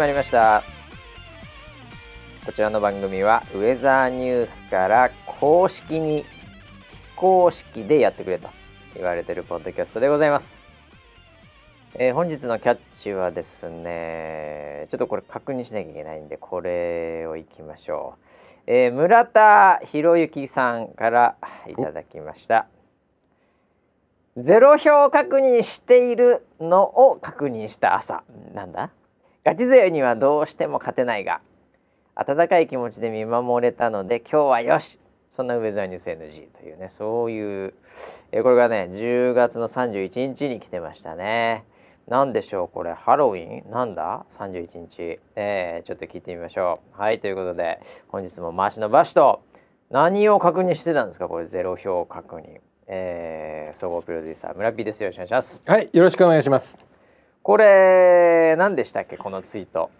まりました。こちらの番組はウェザーニュースから公式に非公式でやってくれと言われてるポッドキャストでございます、えー本日のキャッチはですねちょっとこれ確認しなきゃいけないんでこれをいきましょう、えー村田博之さんからいただきました。ゼロ票確認しているのを確認した朝。なんだ？ガチ勢にはどうしても勝てないが温かい気持ちで見守れたので今日はよしそんなウェザーニュース NG というねそういう、えこれがね10月の31日に来てましたね。なんでしょうこれ。ハロウィン？なんだ？31日、えーちょっと聞いてみましょう。はいということで本日も回しのバシと何を確認してたんですかこれ。ゼロ票確認。えー総合プロデューサー村 P です。よろしくお願いします。はい、よろしくお願いします。これ何でしたっけ？このツイート。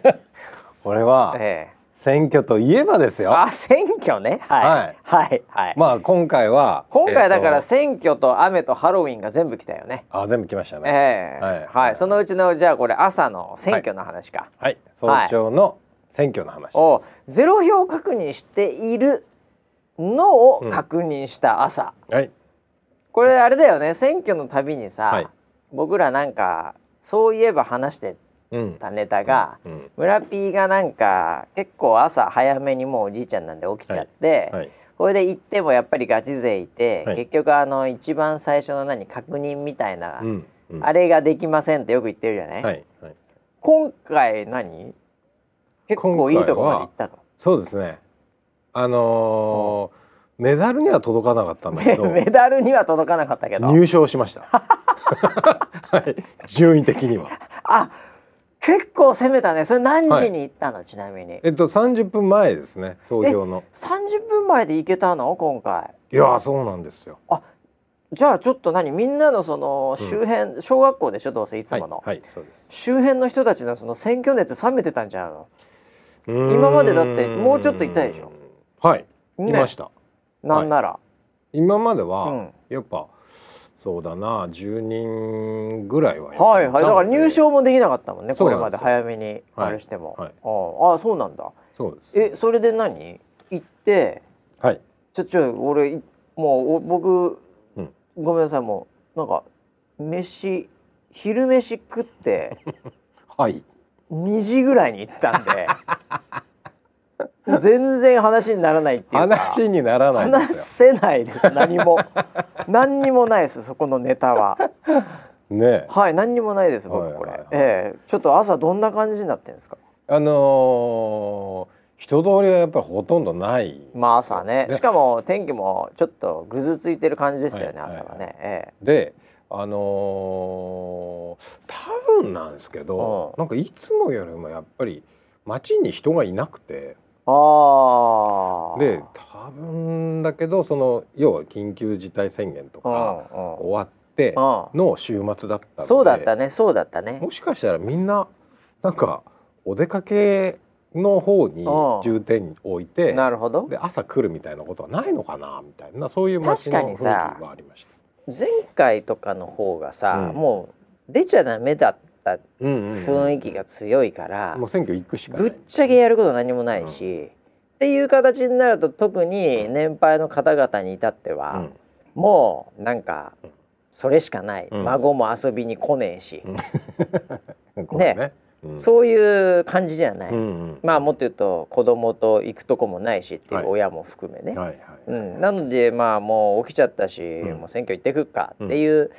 これはええ。選挙といえばですよ。あ選挙ね。はい。はい。はい、まあ今回は今回だから選挙と雨とハロウィンが全部来たよね。とあ全部来ましたね。ええ。はい。はい、そのうちのじゃあこれ朝の選挙の話か、はい、早朝の選挙の話。をゼロ票確認しているのを確認した朝、はい、これあれだよね。選挙のたびにさ、はい僕らなんかそういえば話してうん、たネタが、うん、村 P がなんか結構朝早めにもうおじいちゃんなんで起きちゃって、はい、これで行ってもやっぱりガチ勢いて、はい。結局あの一番最初の何確認みたいな、うん、うん、あれができませんってよく言ってるじゃない、はい、はい、今回何？結構いいとこまで行ったの？そうですね。あのーメダルには届かなかったんだけど、メダルには届かなかったけど。入賞しました。はい、順位的には。あ結構攻めたね。それ何時に行ったの、ちなみに。えっと30分前ですね、投票の。30分前で行けたの？今回。いやー、そうなんですよ。じゃあちょっと何？みんなのその周辺、小学校でしょ？どうせいつはい、もの、はい、そうです。周辺の人たちのその選挙熱冷めてたんじゃんの？今今までだってもうちょっといたでしょ？はい、ね。いましたなんなら、今までは、うん。やっぱそうだな10人ぐらいははいはい。だから入賞賞もできなかったもんねこれまで早めにはい。あれしても、はい。ああそうなんだ。そうです。えそれで何？行ってはい。ちょちょ俺いもうお僕、うん。ごめんなさいもうなんか飯昼飯食って はい。2時ぐらいに行ったんで全然話にならないっていうか。話にならない話せないです。何も。何にもないですそこのネタは。ね。はい何にもないです僕はいこれ、はい。はいええ。ちょっと朝どんな感じになってるんですか？あのー人通りはやっぱりほとんどない。まあ朝ね。でしかも天気もちょっとぐずついてる感じでしたよね、はい朝はね、はいえであのー多分なんですけど、うん。なんかいつもよりもやっぱり街に人がいなくて。えああで多分だけどその要は緊急事態宣言とうんかうん。終わってうん。の週末だったのでそうだったね。そうだったね。もしかしたらみんななんかお出かけの方にうん。重点置いてなるほど。で朝来るみたいなことはないのかなみたいなそういう街の雰囲気がありました。前回とかの方がさ、うん。もう出ちゃダメだったうんうんうん。雰囲気が強いから、もう選挙行くしかない。ぶっちゃけやること何もないし、っていう形になると特に年配の方々に至っては、うん。もうなんかうんそれしかない、うん。孫も遊びに来ねえし、ね。うん。そういう感じじゃない、うんうんまあもっと言うと子供と行くとこもないしっていはい。う親も含めね、はいはい。うん、なのでまあもう起きちゃったし、ん。もう選挙行ってくっかっていう、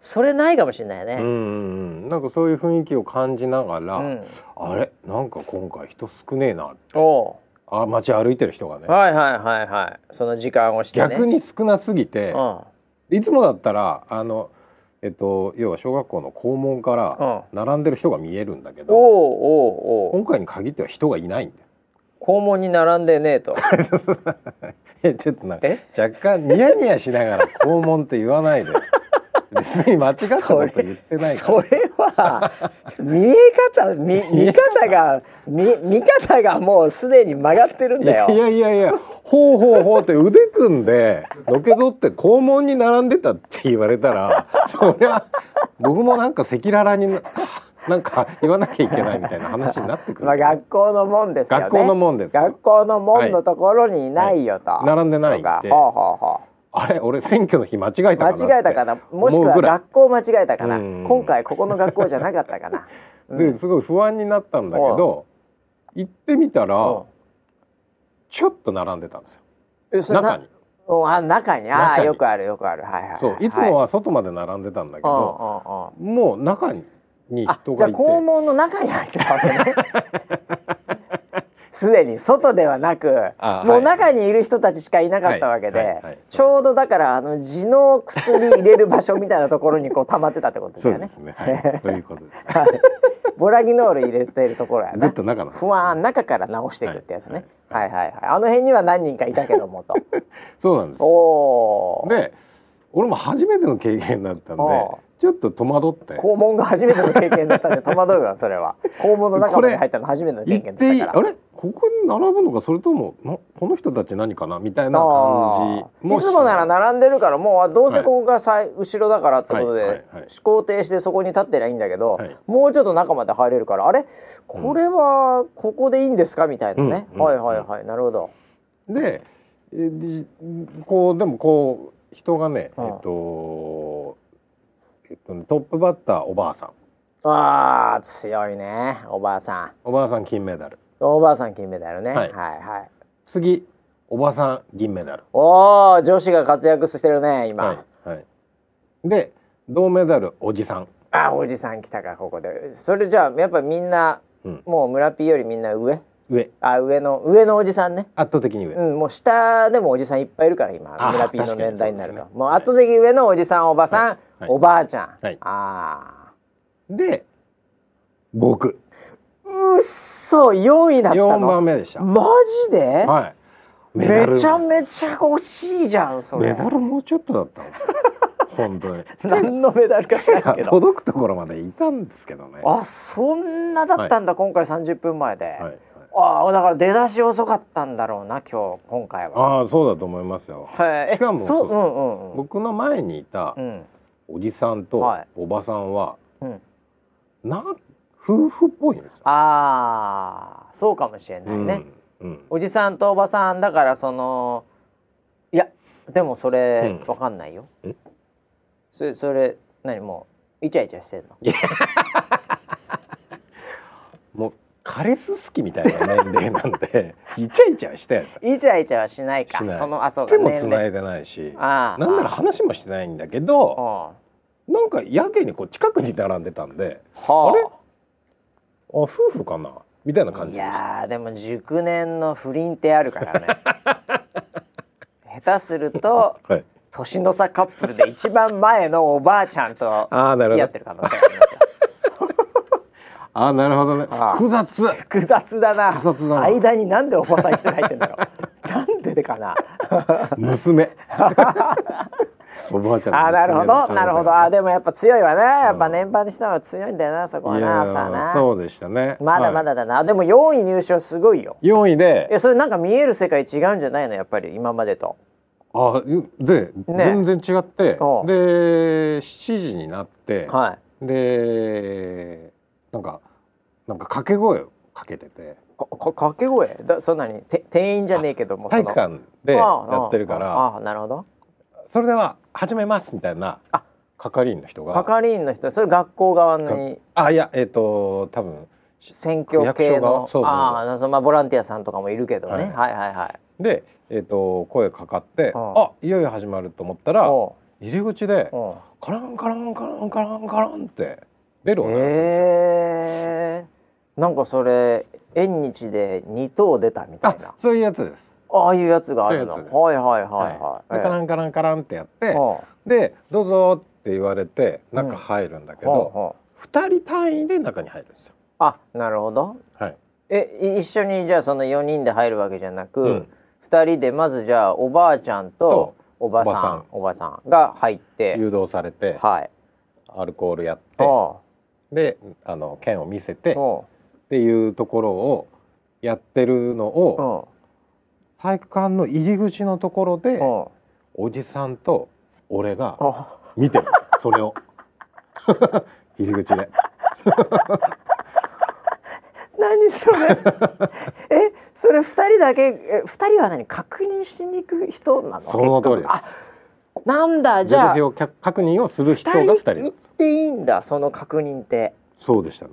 それないかもしれないね。うんうんうん。なんかそういう雰囲気を感じながら、うん。あれ？なんか今回人少ねえなおあ街歩いてる人がね。うはいはいはいはい。その時間をしてね。逆に少なすぎて、うん。いつもだったらあのえっと要は小学校の校門から並んでる人が見えるんだけど、おうおうおう。今回に限っては人がいないんだよ。校門に並んでねえと。え ちょっとなんかえ？若干ニヤニヤしながら校門って言わないで別に間違ったこと言ってないから。それ は見え方 見見方が。見見方がもうすでに曲がってるんだよ。いやいやいやほうほうほうって腕組んでのけぞって校門に並んでたって言われたらそりゃ僕もなんか赤裸々にななんか言わなきゃいけないみたいな話になってくる。まあ学校のもんですよね。学校のもんです学校の門のところにいないよと、はい。並んでないんでとか。ほうほうほうあれ俺選挙の日間違えたかな間違えたかな。もしくは学校間違えたかな。うん。今回ここの学校じゃなかったかな、うん。ですごい不安になったんだけど行ってみたらう。んちょっと並んでたんですよ。えそ中に。うんあ中に。あよくあるよくある。はいはいはい。そういつもは外まで並んでたんだけどもう中にあじゃあ人がいて。校門の中に入ってたわけね すでに外ではなくもう中にいる人たちしかいなかったわけでちょうどだからあの地の薬入れる場所みたいなところにこう溜まってたってことですよね。そうですね。はい。そういうことです。はい。ボラギノール入れてるところやな。と中の。不安中から直していくってやつね。ははいはい。はいあの辺には何人かいたけどもと。そうなんです。おおで俺も初めての経験だったんでおちょっと戸惑って。校門が初めての経験だったんで戸惑うわそれは。校門の中まで入ったの初めての経行験だったから。れ？ここに並ぶのかそれともなこの人たち何かなみたいなあ感ー。じいつもなら並んでるからもうどうせここがさい、後ろだからってことで、はいはいはい。思考停止でそこに立ってりゃいいんだけど、はい。もうちょっと中まで入れるからあれ？これはここでいいんですか？みたいなね、うんはいはいはい。なるほど。でこうでもこう人がね、うん。えっと、えっとね、トップバッターおばあさん。あー強いねおばあさおばあさん金メダル。んおばあさん金メダルね、は、はいいはい。次おばさん銀メダル。おお女子が活躍してるね今、はい、はい、で銅メダルおじさん、あおじさん来たかここで。それじゃあやっぱみんなうん、もう村ピーよりみんな上？上。あ上の上のおじさんね。圧倒的に上、うん、もう下でもおじさんいっぱいいるから今あ村ピーの年代になると、ね。もう圧倒的上のおじさんおばさん、はい。はい。おばあちゃん、はい。あで僕。ーうっそ4位だったの？4番目でした、マジで、はい。メめダル。ちゃめちゃ惜しいじゃんそれ。メダルもうちょっとだったんですよ。本当に。何のメダルか知らんけど。届くところまでいたんですけどね。あそんなだったんだ、今回30分前で、はいはい、ああだから出だし遅かったんだろうな今日今回は。ああそうだと思いますよ。はいえしかもそうそううんうん。うん僕の前にいたうん。おじさんとはい。おばさんは、うん。な夫婦っぽいんですよ。ああそうかもしれないね、うんうん。おじさんとおばさんだからそのいやでもそれうん。わかんないよ、んそれそれ何もうイチャイチャしてんの？もうカレス好きみたいな年齢なんで イチャイチャしたやつイチャイチャはしないか。そのあそうか手もつないでないし。ああなんなら話もしてないんだけどあなんかやけにこう近くに並んでたんであはあ。あれ？あ夫婦かな？みたいな感いじでした。やーでも熟年の不倫ってあるからね。下手するとはい、年の差カップルで一番前のおばあちゃんとあーなるほど。付き合ってる可能性がありますよ。ああなるほどね。複雑。複雑だな。間になんでおばさん一人入ってんだろう。なんででかな。娘 おばあちゃんあーなるほどなるほど。あーでもやっぱ強いわね。やっぱ年配の人は強いんだよなそこはいなやさあな。そうでしたね。まだまはいだだな、でも4位入賞すごいよ。4位で。えそれなんか見える世界違うんじゃないの？やっぱり今までと。あで、全然違って。う。んで7時になって、はい。でなんかなんか掛け声をかけてて。かか掛け声？だそんなに？て店員じゃねえけども体育館でやってるかあらああなるほど。それでは始めますみたいなあ。係員の人が。係員の人それ学校側に。あいやえっ、と多分選挙系の。そうあそまあボランティアさんとかもいるけどね、はい。はい、はいはい。で、えっと声かかってうん。あいよいよ始まると思ったらお入り口でカランカランカランカランカランってベルを鳴らすんですよ。えー、なんかそれ縁日で2等出たみたいな。あそういうやつです。ああいうやつがあるの。そういはいはいはいはい、でカランカランカランってやってほでどうぞって言われて中入るんだけうほうど、ほう二人単位で中に入るんですよ。あなるほど。はい。えい一緒にじゃあその4人で入るわけじゃなく、うん。2人でまずじゃあおばあちゃんととおばさんおばさん。が入って誘導されてはい。アルコールやっておであの剣を見せてっていうところをやってるのうをお体育館の入り口のところでうおおじさんと俺が見てる。それを。入り口で。何それ。えそれ二人だけえ二人は何？確認しに行く人なの？その通りです。あなんだじゃあ。0票確認をする人が2人行っていいんだその確認って。そうでしたね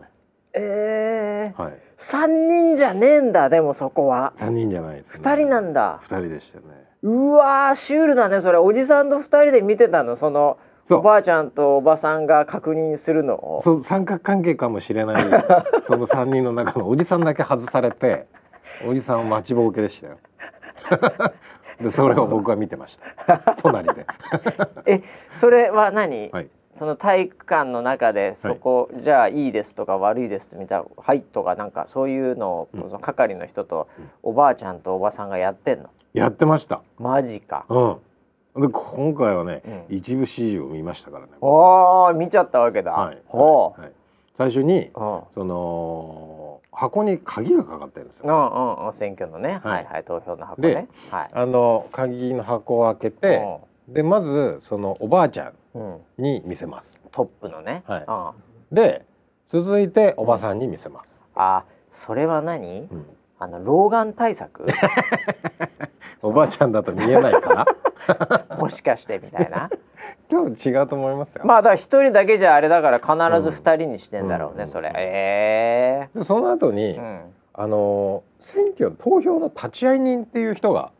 えー、はい。3人じゃねえんだでもそこは。3人じゃないです、ね、2人なんだ。2人でしたね。うわシュールだねそれ。おじさんと2人で見てたのそのおばあちゃんとおばさんが確認するのを。そう三角関係かもしれない その3人の中のおじさんだけ外されておじさんは待ちぼうけでしたよ。でそれを僕は見てました。隣で。えそれは何、はい、その体育館の中でそこ、はい、じゃあいいですとか悪いですみたいな「はい」とかなんかそういうのを、うん、その係の人とおばあちゃんとおばさんがやってんの？やってました。マジか。うん。で今回はね、うん、一部始終を見ましたからねああ見ちゃったわけだ、はい。はい、はい、最初に、うん、その箱に鍵がかかってるんですよ、うんうん、選挙のね、はい、はいはい投票の箱ね、はい、あの鍵の箱を開けて、でまずそのおばあちゃんに見せます、トップのね、はい、で続いておばさんに見せます、あそれは何、あの老眼対策？おばあちゃんだと見えないから もしかしてみたいな。多分違うと思いますよ。まあだから一人だけじゃあれだから必ず二人にしてんだろうね、うん、それ、ええ。ー、その後に、うん、あの選挙投票の立ち会い人っていう人が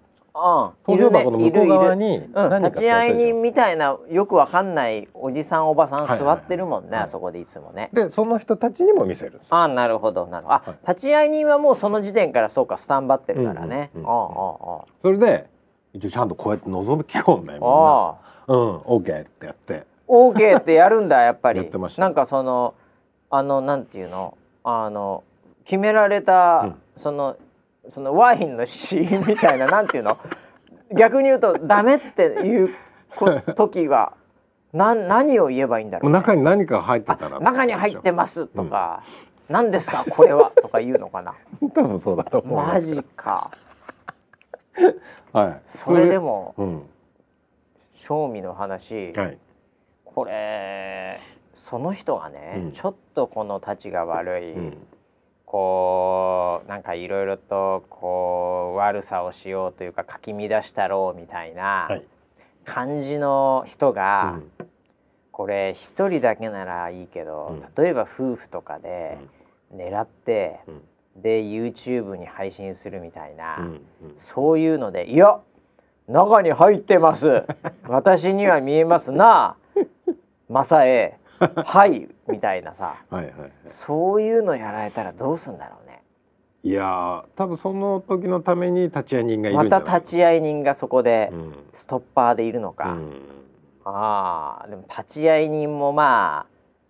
投票箱の向こう側に何立ち会い人みたいなよくわかんないおじさんおばさん座ってるもんね、はいはい。はい、あそこでいつもね。でその人たちにも見せるんですあなるほどなるほど。あ、はい、立ち会い人はもうその時点からそうかスタンバってるからね、それで一応ちゃんとこうやって覗き込んでみんなあうん。OK ってやって。OK ってやるんだやっぱり。やってました。なんかそのあのなんていうの？あの決められた、うん、そのそのワインのシーンみたいななんていうの？逆に言うとダメっていう時はな何を言えばいいんだろう、ね、中に何か入ってたら中に入ってますとか、うん、何ですかこれはとか言うのかな。多分そうだと思うマジか。はい。それでも、うん、正味の話、はい、これその人がね、うん、ちょっとこのたちが悪い、うんこうなんかいろいろとこう悪さをしようというかかき乱したろうみたいな感じの人が、はい、これ一人だけならいいけど、うん、例えば夫婦とかで狙って、うん、で YouTube に配信するみたいな、そういうので「いや中に入ってます。私には見えますな。正江はいみたいなさ、はいはいはい、そういうのやられたらどうすんだろうね。いや多分その時のために立ち会い人がいるまた立ち会い人がそこでストッパーでいるのか、うん、ああでも立ち会い人もまあ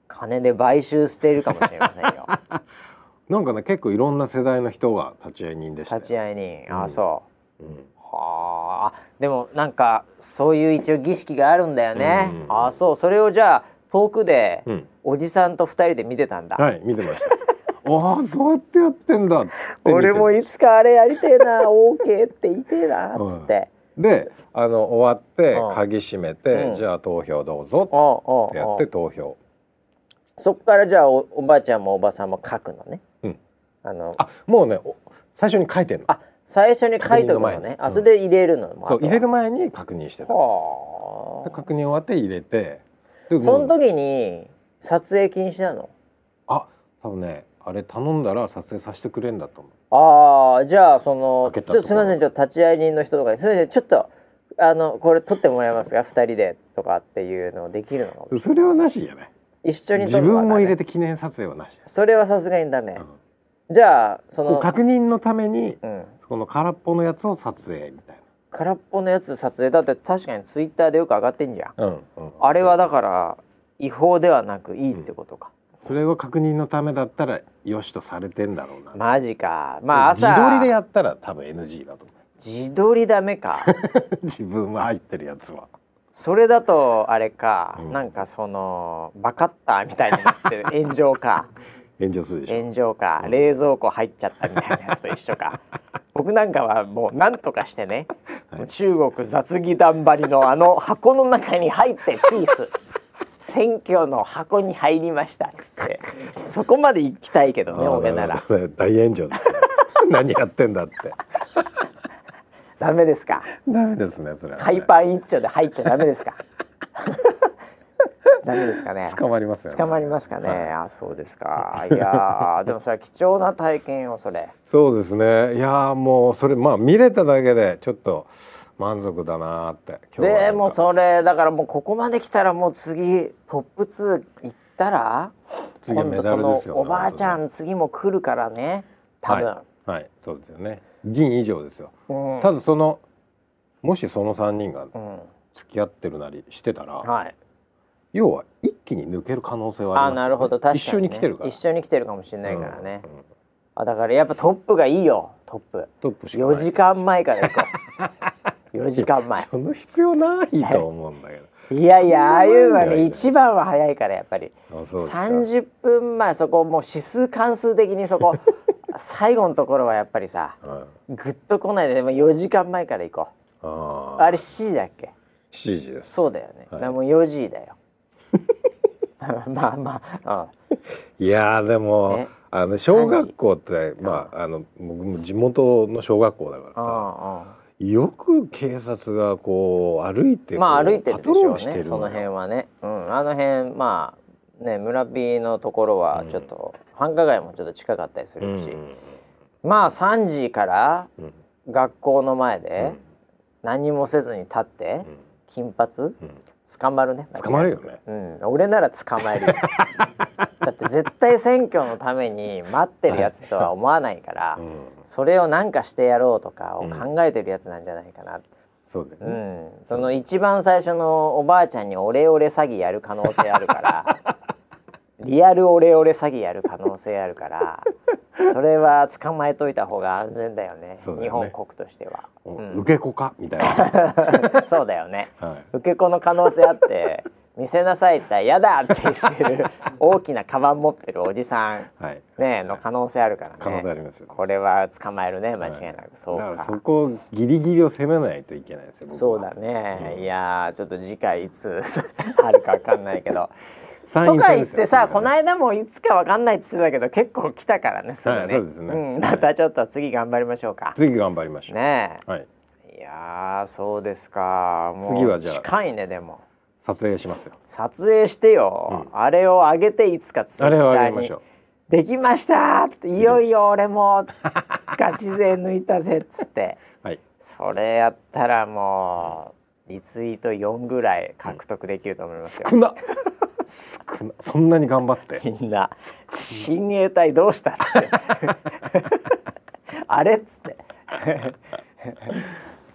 金で買収しているかもしれませんよ。なんかね結構いろんな世代の人が立ち会い人でした立ち会い人ああそう、う。ん、はあでもなんかそういう一応儀式があるんだよね、うん、ああそう。それをじゃあ遠くで、おじさんと二人で見てたんだ。はい、見てました。ああ、そうやってやってんだ俺もいつかあれやりてえな、オーケーって言いてえなっつって。で、あの終わって鍵閉めて、うん、じゃあ投票どうぞってやって投票。そっからじゃあおおばあちゃんもおばさんも書くのね。うん。あのあもうね最初に書いてんの。あ最初に書いとくのね。あそれで入れるの。そう入れる前に確認してた。確認終わって入れて。その時に撮影禁止なの？あ多分ねあれ頼んだら撮影させてくれんだと思う。ああじゃあそのちょすみませんちょっと立ち会い人の人とかにすみませんちょっとあのこれ撮ってもらえますか？2人でとかっていうのできるの。それはなしじゃない。一緒に自分も入れて記念撮影はなし。それはさすがにダメ、うん、じゃあその確認のために、うん、この空っぽのやつを撮影。み空っぽのやつ撮影。だって確かにツイッターでよく上がってんじゃん、うんうん、あれはだから違法ではなくいいってことか、うん、それを確認のためだったらよしとされてんだろうな。マジか。まあ朝。自撮りでやったら多分 NG だと思う。自撮りダメか。自分は入ってるやつは。それだとあれか、うん、なんかそのバカッターみたいになって 炎上か。炎上するでしょ。炎上か、うん、冷蔵庫入っちゃったみたいなやつと一緒か僕なんかはもう何とかしてね、はい、中国雑技団張りのあの箱の中に入ってピース。選挙の箱に入りました。っつって。そこまで行きたいけどね俺なら。大炎上ですよ 何やってんだって。ダメですか？ダメですねそれはね。海パン一丁で入っちゃダメですか？ダメですかね。捕まりますよね。捕まりますかね、はい。あそうですか。いやーでもそれは貴重な体験よそれ。そうですね。いやーもうそれまあ見れただけでちょっと満足だなーってでもそれだからもうここまで来たらもう次トップ2行ったら次はメダルですよおばあちゃん次も来るからね多分、はい、はい、そうですよね。銀以上ですよ。うん。ただそのもしその3人がうん。付き合ってるなりしてたら、はい要は一気に抜ける可能性はありますよ、ね、あなるほど。確かに、ね、一緒に来てるから。一緒に来てるかもしれないからね、うんうんあだからやっぱトップがいいよトップ。トップしかない。4時間前から行こう。4時間前。その必要ないと思うんだけど。いやいやああいうのはねね一番は早いからやっぱり。あそうですか。30分前そこもう指数関数的にそこ 最後のところはやっぱりさはい。ぐっと来ないで、まあ、4時間前から行こう。あれ7時だっけ？7時です。そうだよね、はい。もう4時だよ まあまあ、いやーでもね。あの小学校ってまああの僕も地元の小学校だからうん、さうんよく警察がこう歩いてうん、まあ歩いてるでしょうねその辺ははね、うん、あの辺まあね村 B のところはちょっと、繁華街もちょっと近かったりするし、まあ3時からうん。学校の前うでん。何もせずに立ってうん。金髪うん捕まるね。捕まるよ。ねうん。俺なら捕まえるよ。だって絶対選挙のために待ってるやつとは思わないから、うん。それを何かしてやろうとかを考えてるやつなんじゃないかな、そうだようねん。その一番最初のおばあちゃんにオレオレ詐欺やる可能性あるから リアルオレオレ詐欺やる可能性あるから それは捕まえといた方が安全だよね。ね。日本国としては、うん。受け子か？みたいな。そうだよね。はい。受け子の可能性あって見せなさいって言ったら「やだ!」って言ってる大きなカバン持ってるおじさん。はい。ねの可能性あるからね。可能性ありますよこれは捕まえるね。間違いなく、そうか。だからそこギリギリを攻めないといけないですよそうだね、うん。いやーちょっと次回いつ あるかわかんないけど。参とか言ってさ、ねこの間もいつかわかんないって言ってたけど結構来たからねすぐね、はいそうですね。ん、またちょっと次頑張りましょうか。次頑張りましょう。ねはい。えいやーそうですか。もう次はじゃあ近いねでも。撮影しますよ。撮影してよ、あれを上げていつかツイッあれをターにあげましょう。できましたっていよいよ俺もガチ勢抜いたぜっつって。はい。それやったらもうリツイート4ぐらい獲得できると思いますよ、少な少なそんなに頑張って。みんな親衛隊どうしたって。あれっつって。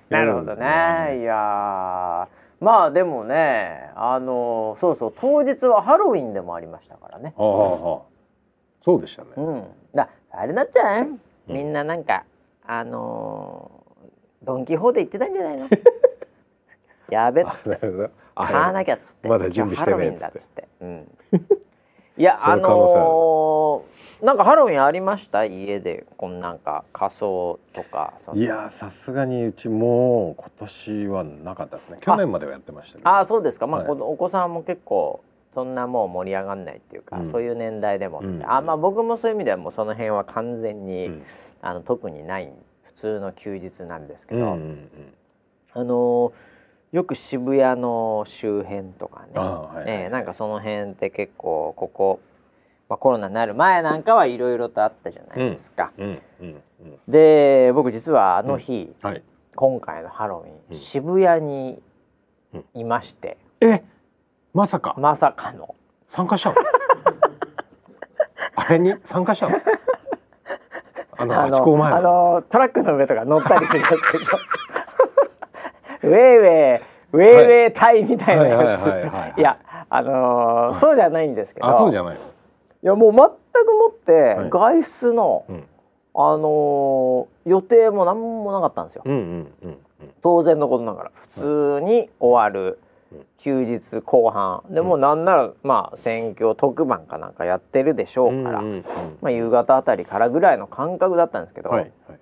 なるほどね。いやー。まあでもねあのそうそう当日はハロウィンでもありましたからね。ああそうでしたね。うん。だあれなっちゃう？みんななんか、あのードン・キホーテ行ってたんじゃないの？やべっつって買わなきゃっつって。まだ準備してねえ今日ハロウィンだっつって、うん、いや あのーなんかハロウィンありました家でこんなんか仮装とかいやさすがにうちもう今年はなかったですね。去年まではやってましたけど。ああそうですか。まあ、はい。このお子さんも結構そんなもう盛り上がんないっていうか、うん。そういう年代でもって、うん。あまあ僕もそういう意味ではもうその辺は完全に、うん。あの特にない普通の休日なんですけど、うんうんうん。あのーよく渋谷の周辺とかね、ああはいはい。ええなんかその辺って結構ここ、まあ、コロナになる前なんかはいろいろとあったじゃないですか。うんうんうんで僕実はあの日、はい。今回のハロウィン、うん。渋谷にうんいまして、えまさか。まさかの。参加したの？あれに？参加したの？あ のあの。のトラックの上とか乗ったりするやつでしょウェイウェイウェイウェイタイみたいなはい。はいやはいはいはい。ついやあのーそうじゃないんですけど。あそうじゃない。のいやもう全くもってはい。外出の、うん。あのー予定も何もなかったんですよ。うんうんうん当然のことながら。普通に終わる。うん休日後半。でもうなんならまあ選挙特番かなんかやってるでしょううんから、うんうん。まあ、夕方あたりからぐらいの感覚だったんですけど、はいはい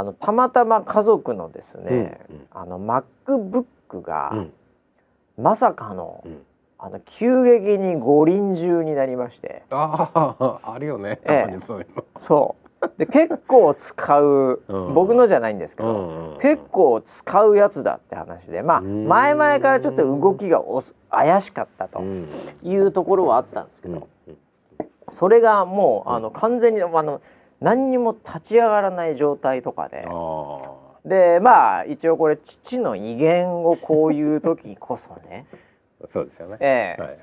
あのたまたま家族のですね、うんうん。あの MacBook が、うん。まさかのうん。あの急激に五輪中になりまして。あああるよね。ええ。そういうの、そう。で結構使う、うん。僕のじゃないんですけど、うんうん結構使うやつだって話でまあうん。前々からちょっと動きがお怪しかったとうん。いうところはあったんですけうん。ど、それがもうあの完全にあの何にも立ち上がらない状態とかで。あでまあ一応これ父の威厳をこういう時こそね、あ そうですよね、ええ。はいはい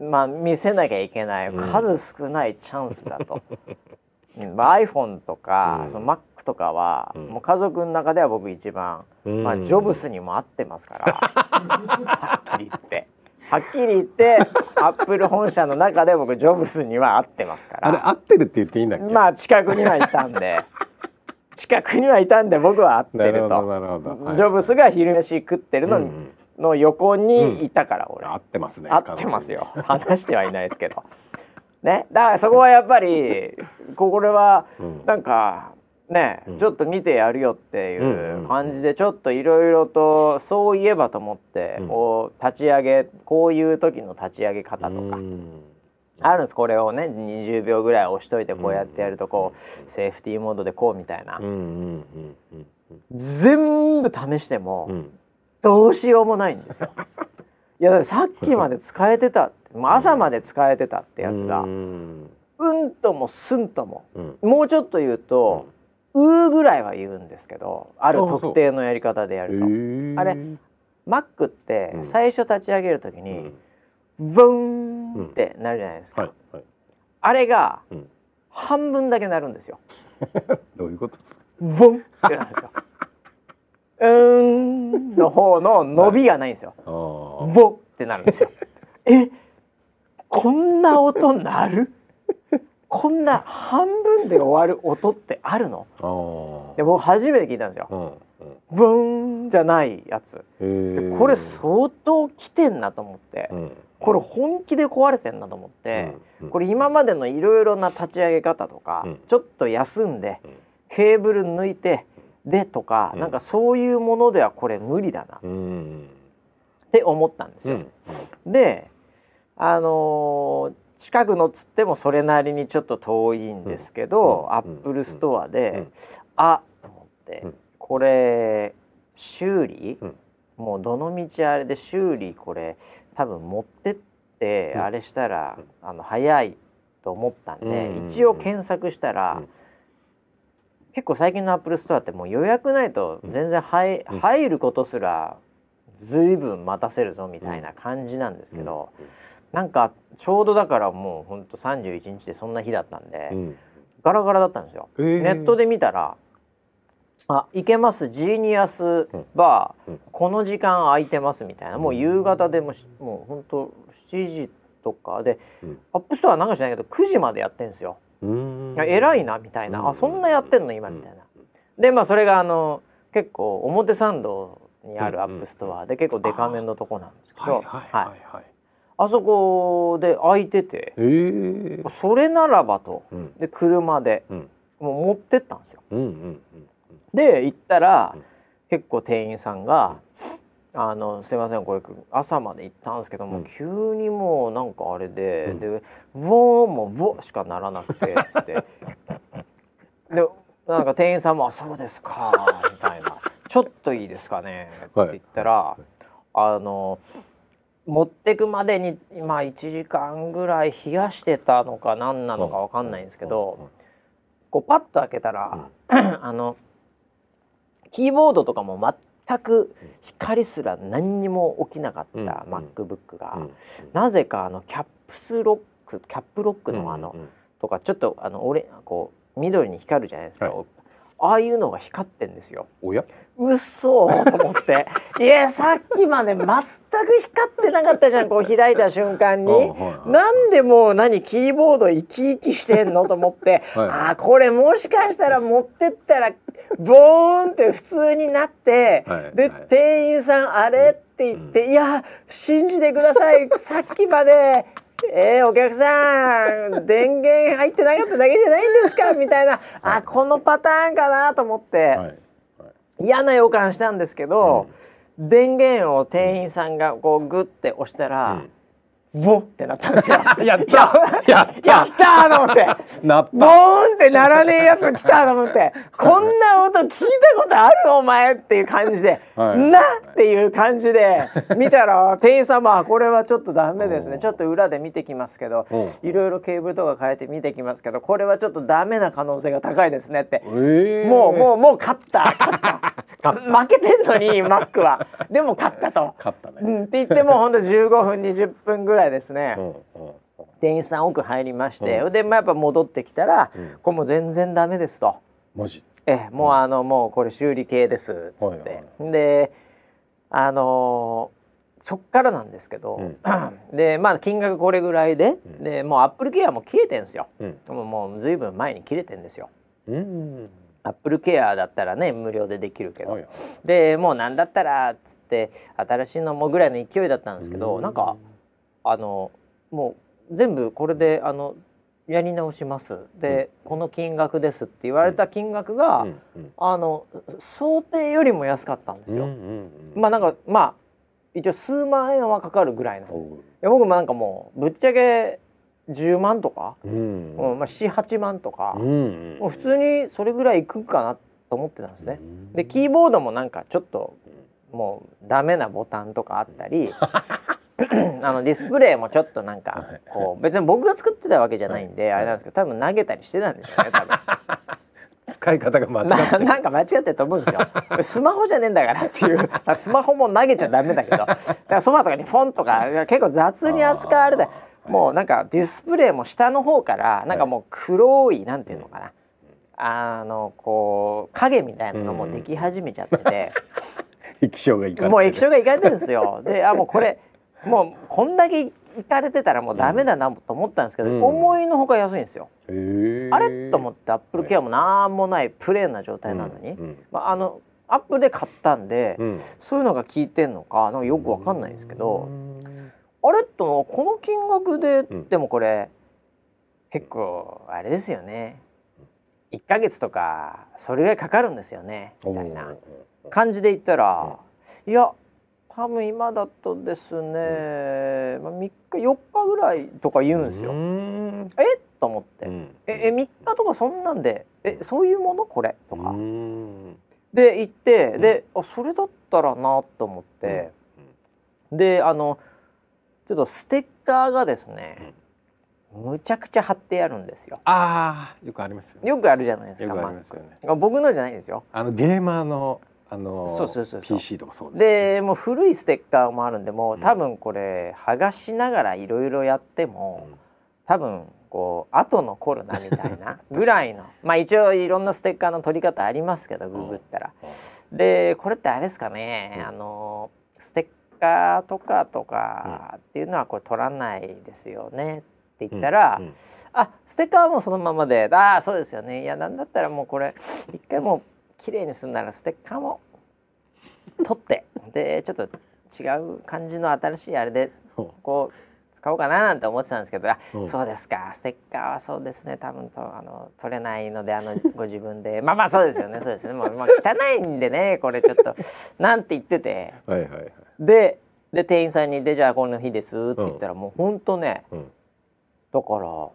まあ見せなきゃいけないうん。数少ないチャンスだと。うんまあ、iPhone とか、うん。その Mac とかは、うん。もう家族の中では僕一番、うん。まあ、ジョブスにも合ってますから。はっきり言ってはっきり言って アップル本社の中で僕ジョブスには合ってますかあれら合ってるって言っていいんだっけ、まあ近くにはいたんで。近くにはいたんで僕は合ってると。ジョブスが昼飯食ってるの,、うんうん。の横にいたから俺、合ってますね合ってますよ。話してはいないですけど。ね。だからそこはやっぱり これはうん。なんかね、うん。ちょっと見てやるよっていううん感じでちょっといろいろとそういえばと思って、うん。こう立ち上げこういう時の立ち上げ方とか。うん。あるんです。これをね20秒ぐらい押しといてこうやってやるとこうセーフティーモードでこうみたいな、全部試しても、うん。どうしようもないんですよ。いやさっきまで使えてた朝まで使えてたってやつが、ううんん、ともすんともうん。もうちょっと言うと、うーぐらいは言うんですけどある特定のやり方でやへると。ーあれ Mac ってうん最初立ち上げる時にうん、ブーンってなるじゃないですか、はいはいあれがうん半分だけなるんですよ。どういうことですか？ボンってなんですよ。うーんの方の伸びがないんですよ。あーボンってなるんですよ。え、こんな音鳴る？こんな半分で終わる音ってあるの？で僕初めて聞いたんですよ。うんうん。ブーンじゃないやつ。でこれ相当来てんなと思って、うん。これ本気で壊れてんなと思って、うんこれ今までのいろいろな立ち上げ方とか、うん。ちょっと休んでうん。ケーブル抜いてでとか、うん。なんかそういうものではこれ無理だな。っうん。て思ったんですよ。うん。であのー近くのっつってもそれなりにちょっと遠いんですけど、うん Apple Store で、うんあと思って、うん。これ修理、うん。もうどの道あれで修理これ多分持ってって、うん。あれしたら、あの早いと思ったんで、うん一応検索したら、うん。結構最近の Apple Store ってもう予約ないと全然入,、うん。入ることすらずいぶん待たせるぞみたいな感じなんですけど、なんかちょうどだからもうほんと31日でそんな日だったんで、うん。ガラガラだったんですよ。えー。ネットで見たら「あ行けます Genius Bar、うん。この時間空いてます」みたいなもう夕方でもしもうほんと7時とかで、うん。アップストアなんかしないけど9時までやってんですよ。偉いなみたいな、うん。あそんなやってんの今みたいな。でまあそれがあの結構表参道にあるアップストアで結構デカめのとこなんですけど、はいはいはい。はいあそこで空いてて。え。ーそれならばと。うん。で車で。うん。もう持ってったんですよ。うんうんで行ったら、うん。結構店員さんが「あのすいませんこれ朝まで行ったんですけども、うん。急にもうなんかあれで、うん。で「ボーンもボーしかならなくて」つって。でなんか店員さんも「あそうですか」みたいな「ちょっといいですかね」って言ったら、あの持ってくまでにまあ1時間ぐらい冷やしてたのか何なのかわかんないんですけど、こうパッと開けたら、あのキーボードとかも全く光すら何にも起きなかったうん。MacBook が、うん。なぜかあのキャップスロックキャップロックのあの、うんうんとかちょっとあの俺こう緑に光るじゃないですか、はい。ああいうのが光ってんですよ。おや？うっそーと思って。いやさっきまで全く光ってなかったじゃんこう開いた瞬間に。はいはいなんでもう何キーボード生き生きしてんのと思って、はい。あーこれもしかしたら持ってったらボーンって普通になって、で、はい。はい。店員さんあれ？って言って、いや信じてください。さっきまで。えー、お客さん電源入ってなかっただけじゃないんですか？みたいな。あこのパターンかなと思って、はい。はい。嫌な予感したんですけど、電源を店員さんがこうグッて押したら、ボンってなったんですよ。やった。やった。やった。ーと思って。なった。ボーンってならねえやつ来たと思って。こんな音聞いたことあるお前っていう感じで、はい。なっていう感じで見たら 店員さんもあこれはちょっとダメですね。ちょっと裏で見てきますけどうん。いろいろケーブルとか変えて見てきますけどこれはちょっとダメな可能性が高いですねって。えー。もうもうもう勝った。勝った。負けてんのにマックは。でも勝ったと。勝ったね、うん、って言ってもうほんと15分20分ぐらいですね、店員さん奥入りまして、うで、まあ、やっぱ戻ってきたら、うん。これもう全然ダメですと。マジ？ええもうあのもうこれ修理系ですっつって、であのーそっからなんですけど、でまあ金額これぐらいで、うん。でもうアップルケアも切れてんですよ。うん。もうもうずいぶん前に切れてんですよ。うん。アップルケアだったらね無料でできるけど、でもうなんだったらっつって新しいのもぐらいの勢いだったんですけど、うなんかあのもう全部これであのやり直します。で、この金額ですって言われた金額が、うんうん。あの想定よりも安かったんですよ。うんうんうん。まあなんかまあ一応数万円はかかるぐらいの。い僕もなんかもうぶっちゃけ10万とか、うん。うんまあ、78万とか、うんもう普通にそれぐらいいくかなと思ってたんですね。でキーボードもなんかちょっともうダメなボタンとかあったり あのディスプレイもちょっとなんかはい。こう別に僕が作ってたわけじゃないんで、はい。あれなんですけど多分投げたりしてたんでしょうね多分。使い方が間違なってる。なんか間違ってると思うんですよ。スマホじゃねえんだからっていう。あスマホも投げちゃダメだけど。だからそばとかにフォンとか結構雑に扱われてもうなんかディスプレイも下の方からなんかもう黒いなんていうのかな。あのこう影みたいなのもでき始めちゃってて。液晶がいかもう液晶がいかれてるんですよ。で、あもうこれもうこんだけいかれてたらもうダメだなと思ったんですけど、うん。思いのほか安いんですよ。あれ？と思ってアップルケアもなんもないプレーンな状態なのに、うんまああのアップルで買ったんで、うん。そういうのが効いてんのかなんかよくわかんないんですけど、うん。あれとこの金額で、うん。でもこれ結構あれですよね。1ヶ月とかそれぐらいかかるんですよね。みたいな。感じで言ったら、いや多分今だとですね、まあ、3日4日ぐらいとか言うんですよ。うん。え？と思って、うん。ええ3日とかそんなんでえそういうもの？これ？とか、うん。で言って、うん。であそれだったらなと思って、であのちょっとステッカーがですね、むちゃくちゃ貼ってあるんですよ。ああよくありますよね。よくあるじゃないですよくありますよね。僕のじゃないんですよ。あのゲーマーのあのそうそうそうそう。PC とかそうですね。でもう古いステッカーもあるんでもううん。多分これ剥がしながらいろいろやっても多分こう後残るなみたいな ぐらいのまあ一応いろんなステッカーの取り方ありますけどググったら。でこれってあれですかね、うん。あのステッカーとかとかっていうのはこれ取らないですよねって言ったら、うん。うん。あステッカーはもうそのままでああそうですよね。いやなんだったらもうこれ一回もう綺麗にするならステッカーも取って。でちょっと違う感じの新しいあれでこう使おうかななんて思ってたんですけどあ、う。んそうですか。ステッカーはそうですね。多分とあの取れないのであのご自分で。まあまあそうですよね。そうですね。もう、まあ、汚いんでねこれちょっと。なんて言ってて。はいはいはい。でで店員さんに「でじゃあこの日です」って言ったら、もうほんとねうん。だからも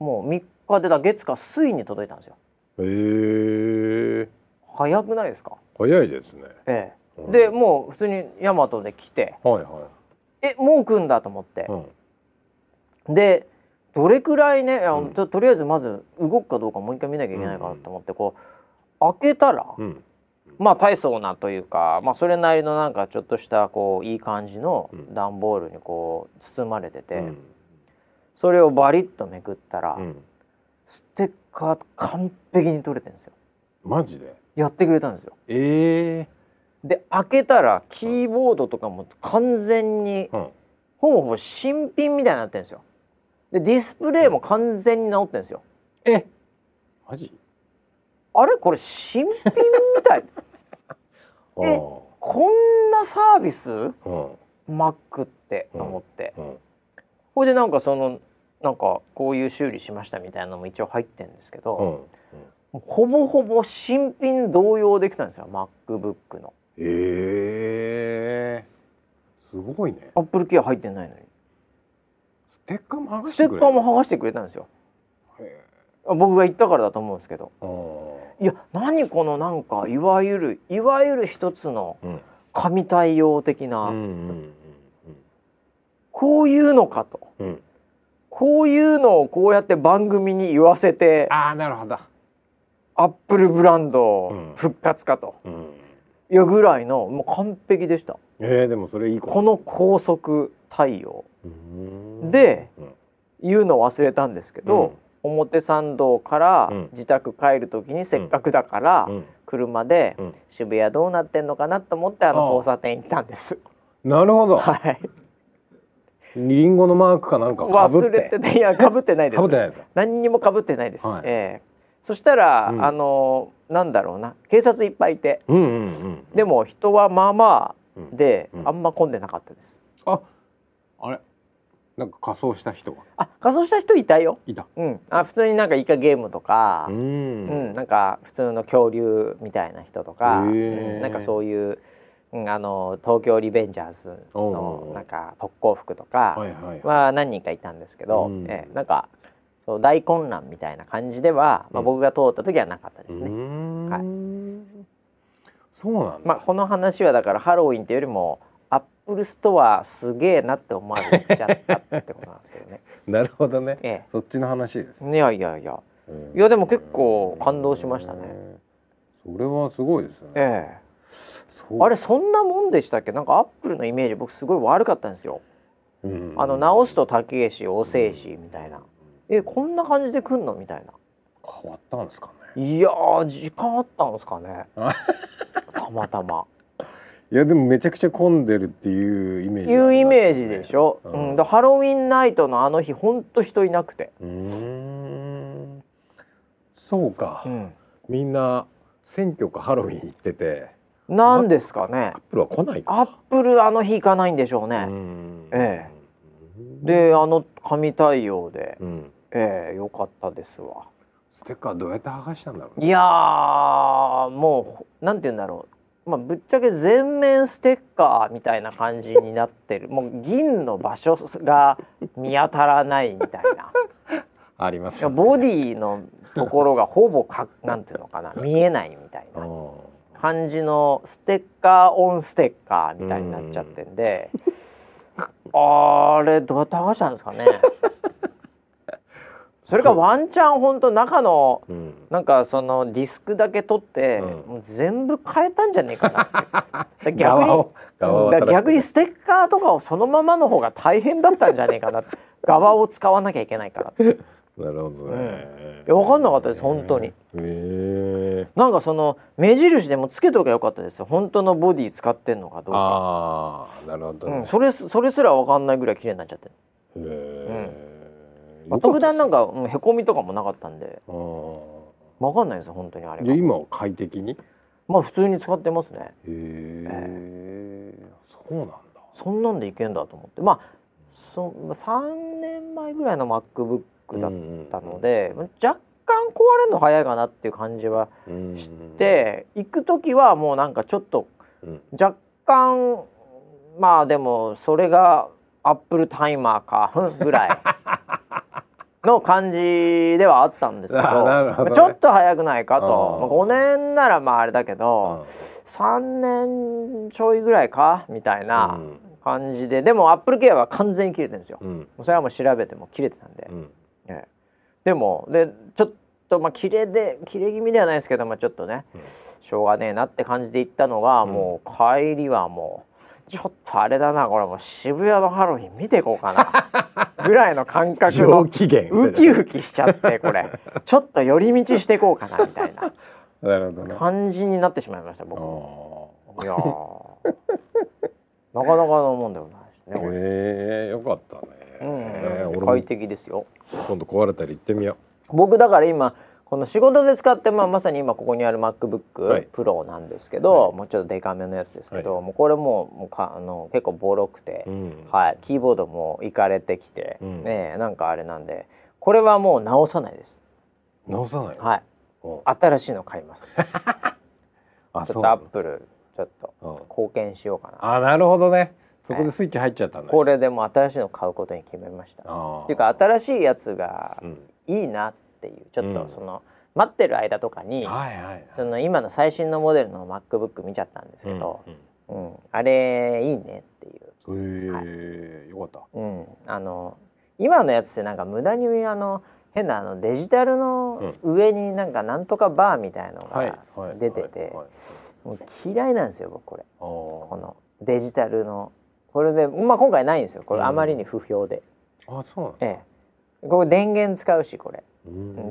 う3日でだ月か水に届いたんですよ。へえ早くないですか？早いですね。ええ。うん。でもう普通にヤマトで来てはいはえもう来んだと思って。い、うん。でどれくらいねととりあえずまず動くかどうかもう一回見なきゃいけないかなと思ってこう開けたら、うん。まあ大層なというか、まあ、それなりのなんかちょっとしたこういい感じのうん。段ボールにこう包まれてて、うん。それをバリッとめくったら、うんステッカー完璧に取れてるんですよマジでやってくれたんですよ。ええで開けたらキーボードとかも完全にうん。ほぼほぼ新品みたいになってるんですよ。でディスプレイも完全に直ってるんですよ。えマジ？あれ？これ新品みたい。えあこんなサービス？ーうん。Mac ってうんと思って、うん。ほいでなんかそのなんかこういう修理しましたみたいなのも一応入ってるんですけど、うん。もうほぼほぼ新品同様できたんですよ MacBook の。ええ。すごいね。アップルケア入ってないのに。テッカーも剥がステッカーも剥がしてくれたんですよ。へ僕が行ったからだと思うんですけど。ー。いや何このなんかいわゆるいわゆる一つのうん。神対応的な、こういうのかと。うん。うんこういうのをこうやって番組に言わせてああなるほどアップルブランドうん。復活かと。うん。いうぐらいのもう完璧でした。えー、でもそれいいこの高速対応うーん。でうん。言うの忘れたんですけど、表参道からうん。自宅帰る時にせっかくだからうん。車でうん。渋谷どうなってんのかなと思ってあの交差点行ったんです。なるほど。はい。リンゴのマークかなんか忘れてていや被ってないです。かぶってないですか？何にも被ってないです。はい。ええそしたら、うん。あのなんだろうな警察いっぱいいて。うんうんうんでも人はまあまあで、うん。あんま混んでなかったです。ああれ？なんか仮装した人があ仮装した人いたよ。いた。うん。あ普通になんかイカゲームとか。ううんん、なんか普通の恐竜みたいな人とか、うんなんかそういう、うん、あの東京リベンジャーズのなんか特攻服とかは何人かいたんですけど、うん。ええなんかそう大混乱みたいな感じでは、まあ、うん。僕が通った時はなかったですね。ん。はい。そうなんだ、まあ、この話はだからハロウィンっていうよりも Apple Store すげえなって思われちゃったってことなんですけどね。なるほどね。えそっちの話です。え、いやいやいや。うん。いやでも結構感動しましたね。それはすごいですね。ええ。あれそんなもんでしたっけ？なんかアップルのイメージ僕すごい悪かったんですよ。うん。あの直すと高えし遅えしみたいな。えこんな感じで来んの？みたいな。変わったんですかねいやー時間あったんですかねあ。たまたま。いやでもめちゃくちゃ混んでるっていうイメージいうイメージでしょ。ううんん、でハロウィンナイトのあの日ほんと人いなくて。うーんそうか、うん。みんな選挙かハロウィン行っててなんですかねアッ。プルは来ないかアップルあの日行かないんでしょうね。うんえであの神対応で、うん、ええよかったですわ。ステッカーどうやって剥がしたんだろうね。いやーもうなんて言うんだろう、まあ、ぶっちゃけ全面ステッカーみたいな感じになってる。もう銀の場所が見当たらないみたいな。ありますいやボディのところがほぼかなんていうのかな。見えないみたいな。感じのステッカーオンステッカーみたいになっちゃってんで、あれどうやって剥がしたんですかねそれかワンチャンほんと中のうん。なんかそのディスクだけ取って、うん。もう全部変えたんじゃねえかなって。逆に逆にステッカーとかをそのままの方が大変だったんじゃねえかな 側を使わなきゃいけないからなるほどね、いや分かんなかったです本当に。なんかその目印でもつけとけばよかったですよ。本当のボディ使ってんのかどうか、ああなるほどね、うん、それすそれすら分かんないぐらい綺麗になっちゃってる、へえ、まあ、特段なんかか、うん、へこみとかもなかったんであ分かんないですよ本当にあれが。じゃあ今は快適に？へまあ普通に使ってますね。えそうなんだ。そんなんでいけんだと思って。まあそまあ3年前ぐらいの MacBook だったので、若干壊れるの早いかなっていう感じはうんして、行く時はもうなんかちょっとうん。若干まあでもそれがアップルタイマーか ぐらいの感じではあったんですけどね。ちょっと早くないかと、まあ、5年ならまああれだけど、3年ちょいぐらいかみたいな感じで、でもアップルケアは完全に切れてるんですよ。うん。それはもう調べても切れてたんで、うん。ええ。でもでちょっとまあ切れで切れ気味ではないですけど、まあ、ちょっとね、うん。しょうがねえなって感じで行ったのが、うん。もう帰りはもうちょっとあれだなこれもう渋谷のハロウィン見ていこうかな。ぐらいの感覚上のウキウキしちゃってこれちょっと寄り道していこうかなみたいな。感じになってしまいました僕。いやー。なかなかのもんでございますね。えよかったね、うん。俺も快適ですよ。今度壊れたら行ってみよ僕だから今この仕事で使って、まあ、まさに今ここにある MacBook、はい。Pro なんですけど、はい。もうちょっとデカめのやつですけど、はい。もうこれももうかあの結構ボロくて、う、うん。はい、キーボードもいかれてきて、うん。ねえなんかあれなんでこれはもう直さないです。直さないの？はい、うん新しいの買います。あちょっとアップルちょっと貢献しようかな。うんあなるほどね。そこでスイッチ入っちゃったんだ。これでもう新しいの買うことに決めました。あっていうか新しいやつがうん。いいなっていうちょっうんとその、待ってる間とかに、はいはいはい。その今の最新のモデルの MacBook 見ちゃったんですけど、うんあれいいねっていう、うんうんへえよかった。うん、あの今のやつってなんか無駄にあの変なあのデジタルの上になんかなんとかバーみたいのはいがはい。出ててはい。はいもう嫌いなんですよ僕これ。このデジタルの。これで、まあ、今回ないんですよ。これあまりに不評で、あそうなんだええ。これ電源使うしこれ。うん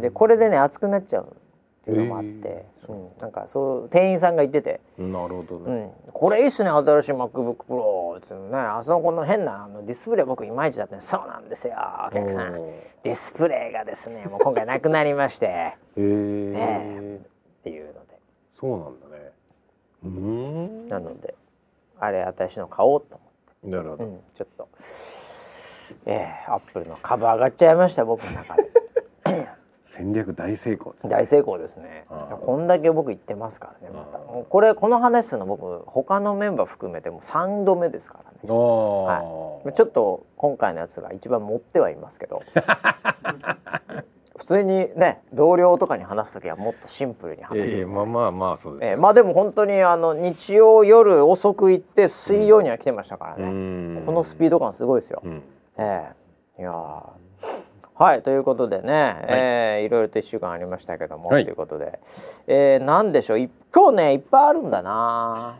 でこれでね熱くなっちゃうっていうのもあって、うん、なんかそう店員さんが言ってて。なるほどね。うん、これいいっすね新しい MacBookPro ってねあそこの変なあのディスプレイ僕いまいちだったねそうなんですよお客さん。ディスプレイがですねもう今回なくなりまして。へえ。っていうので。そうなんだね。うん。なのであれ新しいの買おうと思って、うなるほど。ん、ちょっとええアップルの株上がっちゃいました僕の中で 戦略大成功です。ね大成功ですね。こんだけ僕言ってますからねまた。うこれこの話するの僕他のメンバー含めてもう3度目ですからね。ああちょっと今回のやつが一番持ってはいますけど。普通にね同僚とかに話す時はもっとシンプルに話す、ええまあまあまあそうです。よええまあでも本当にあの日曜夜遅く行って水曜には来てましたからね、うん。このスピード感すごいですよ、うん。ええ。いやーはいということでね、ええいろいろと1週間ありましたけども、はい。ということで、えー、何でしょうい今日ねいっぱいあるんだな。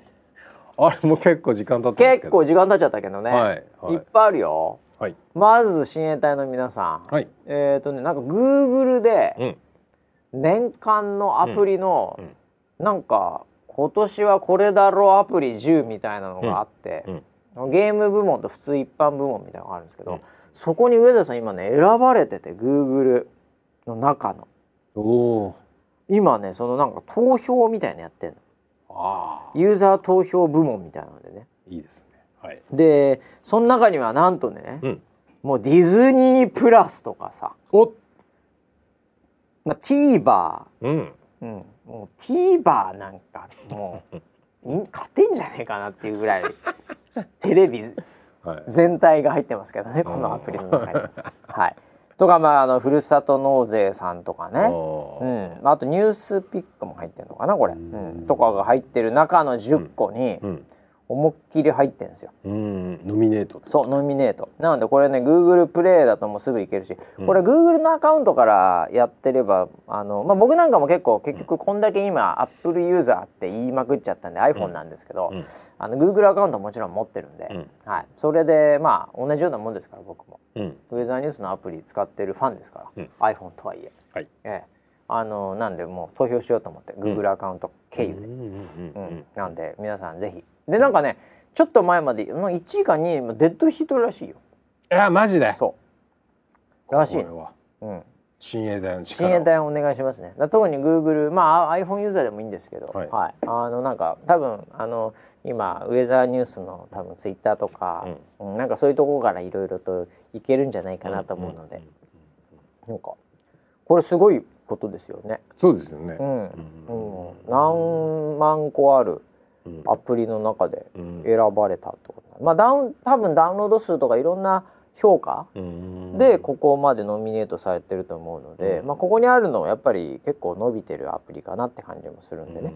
あれも結構時間経って結構時間経っちゃったけどね、はいはい。いっぱいあるよ。はい。まず親衛隊の皆さん、はい。えっ、とねなんか Google でうん。年間のアプリの、うん。なんか今年はこれだろうアプリ10みたいなのがあって、ゲーム部門と普通一般部門みたいなのがあるんですけど、うんそこに上田さん今ね選ばれてて Google の中の。おお今ねそのなんか投票みたいなのやってんの。ああユーザー投票部門みたいなのでね。いいですね。はい。でその中にはなんとね、うん。もうディズニープラスとかさ、おまあ、TVer うん。うん、もう TVer なんかもう ん勝てんじゃねえかなっていうぐらいテレビはい全体が入ってますけどねこのアプリの中に。はい、とかまああのふるさと納税さんとかね、うん、あとニュースピックも入ってるのかなこれ、ううん。ん、とかが入ってる中の10個にうん思いっきり入ってるんですよ。うん。ノミネートそうノミネート。なのでこれね Google プレイだともうすぐいけるし。これ Google のアカウントからやってればあの、まあ、僕なんかも結構結局こんだけ今 Apple ユーザーって言いまくっちゃったんで iPhone なんですけど、うん。あの Google アカウントもちろん持ってるんで、うん。はい、それでまあ同じようなもんですから僕も。うん。ウェザーニュースのアプリ使ってるファンですから、うん。iPhone とはいえ。はい。ええ。あのなんでもう投票しようと思って Google アカウント経由で、うん。なんで皆さんぜひでなんかねちょっと前までまあ1位か2位もデッドヒートらしいよ。いやマジで？そう。らしいの、これは。うん、親衛隊の力親衛隊お願いしますね。だ特に Google まあ iPhone ユーザーでもいいんですけど、はい。あのなんか多分あの今ウェザーニュースの多分ツイッターとか、うん。なんかそういうところからいろいろといけるんじゃないかなと思うので、なんかこれすごいことですよね。そうですよね。うん、うん。うん。何万個あるうんアプリの中でうん。選ばれたってことなんまあダウン多分ダウンロード数とかいろんな評価うん。でここまでノミネートされてると思うので、うん。まあ、ここにあるのはやっぱり結構伸びてるアプリかなって感じもするんでね、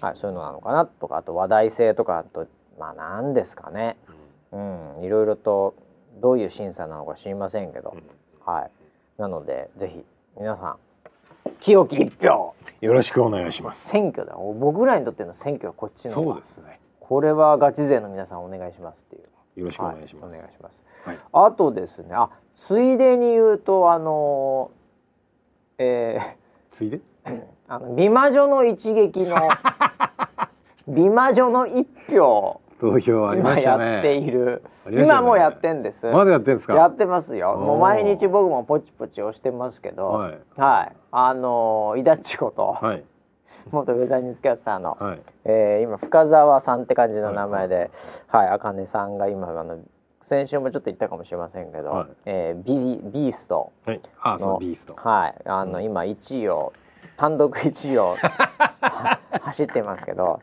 はい、そういうのなのかなとかあと話題性とかあとまあ何ですかね、うん、いろいろとどういう審査なのか知りませんけど、はい、なのでぜひ皆さん清き一票。よろしくお願いします。選挙だ。僕らにとっての選挙はこっちのそうですね。これはガチ勢の皆さんお願いしますっていう。よろしくお願いします。はい、お願いします。はい。あとですね、あ、ついでに言うと、あのー、えついで？ー、あの美魔女の一撃の 美魔女の一票投票ありま今したね。やっている、ね。今もうやってんです。まだやってんですか？やってますよ。もう毎日僕もポチポチ押してますけど、はい。はい、あのー、イダッチこと、はい。元ウェザーニュースキャスターの、はい。えー今深澤さんって感じの名前で、はい、あかねさんが今あの先週もちょっと言ったかもしれませんけど、はい。えービビースト。はい。あそのうビースト。はい、あの、今1位を単独1位を は走ってますけど、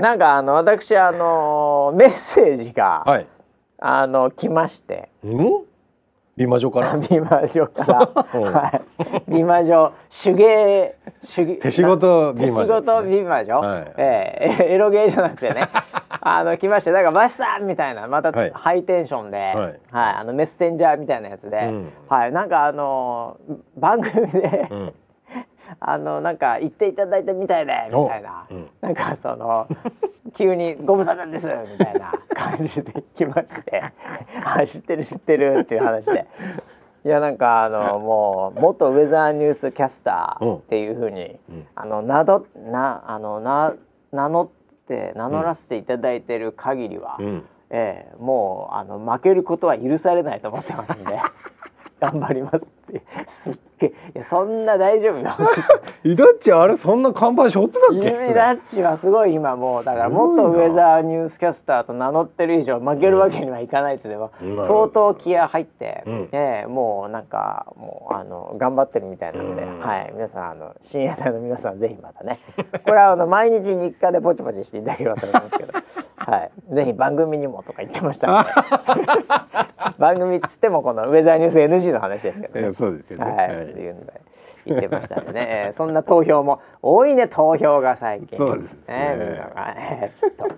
なんかあの私あのメッセージが、はい。あの来まして。うん？美魔女から？美魔女から、うん。はい、美魔女手芸手芸。手仕事美手仕魔女ですね。事美魔女、はい。ええ。エロゲーじゃなくてね。あの来まして。だからマシさんみたいなまたはい。ハイテンションで、はい。はい。あのメッセンジャーみたいなやつで、うん。はい。なんかあの番組で、うんあのなんか言っていただいたみたいでみたいな、おうん。なんかその 急に「ご無沙汰です」みたいな感じで来まして「あ知ってる知ってる」っていう話で。いやなんかあのもう元ウェザーニュースキャスターっていうふうに、うん。あの名どなあのな名乗って名乗らせていただいてる限りは、うん。ええもうあの負けることは許されないと思ってますんで頑張りますって。すっげえ。いやそんな大丈夫よ。イダッチあれそんな看板背負ってたっイけ？ルミダッチはすごい今もうだから元ウェザーニュースキャスターと名乗ってる以上負けるわけにはいかないってでもうん。相当気合入って、うん。ええもうなんかもうあの頑張ってるみたいなので、うん。はい。皆さんあの深夜帯の皆さんぜひまたね。これはあの毎日日課でポチポチしていただければと思いますけど、はい。ぜひ番組にもとか言ってましたので。番組っつってもこのウェザーニュース NG の話ですけどね。そうですよね。はい、っていうので言ってましたんでね、えーそんな投票も多いね投票が最近。そうですね。みんなが、えーちょっと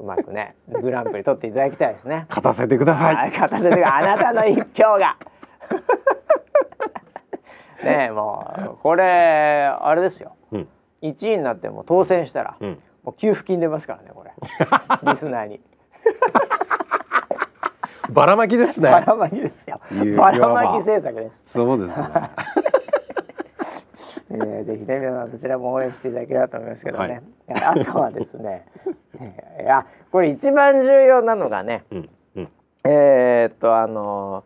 うまくねグランプリ取っていただきたいですね。勝たせてください。はい、勝たせてあなたの一票が。ねえもうこれあれですよ。うん。1位になっても当選したら、うん。もう給付金出ますからねこれ。リスナーにばらまきですね。ばらまきですよ。ばらまき政策です。そうですね。えー、ぜひね皆さんそちらも応援していただければと思いますけどね、あとはですね えーいやこれ一番重要なのがねうんうん。えー、っとあの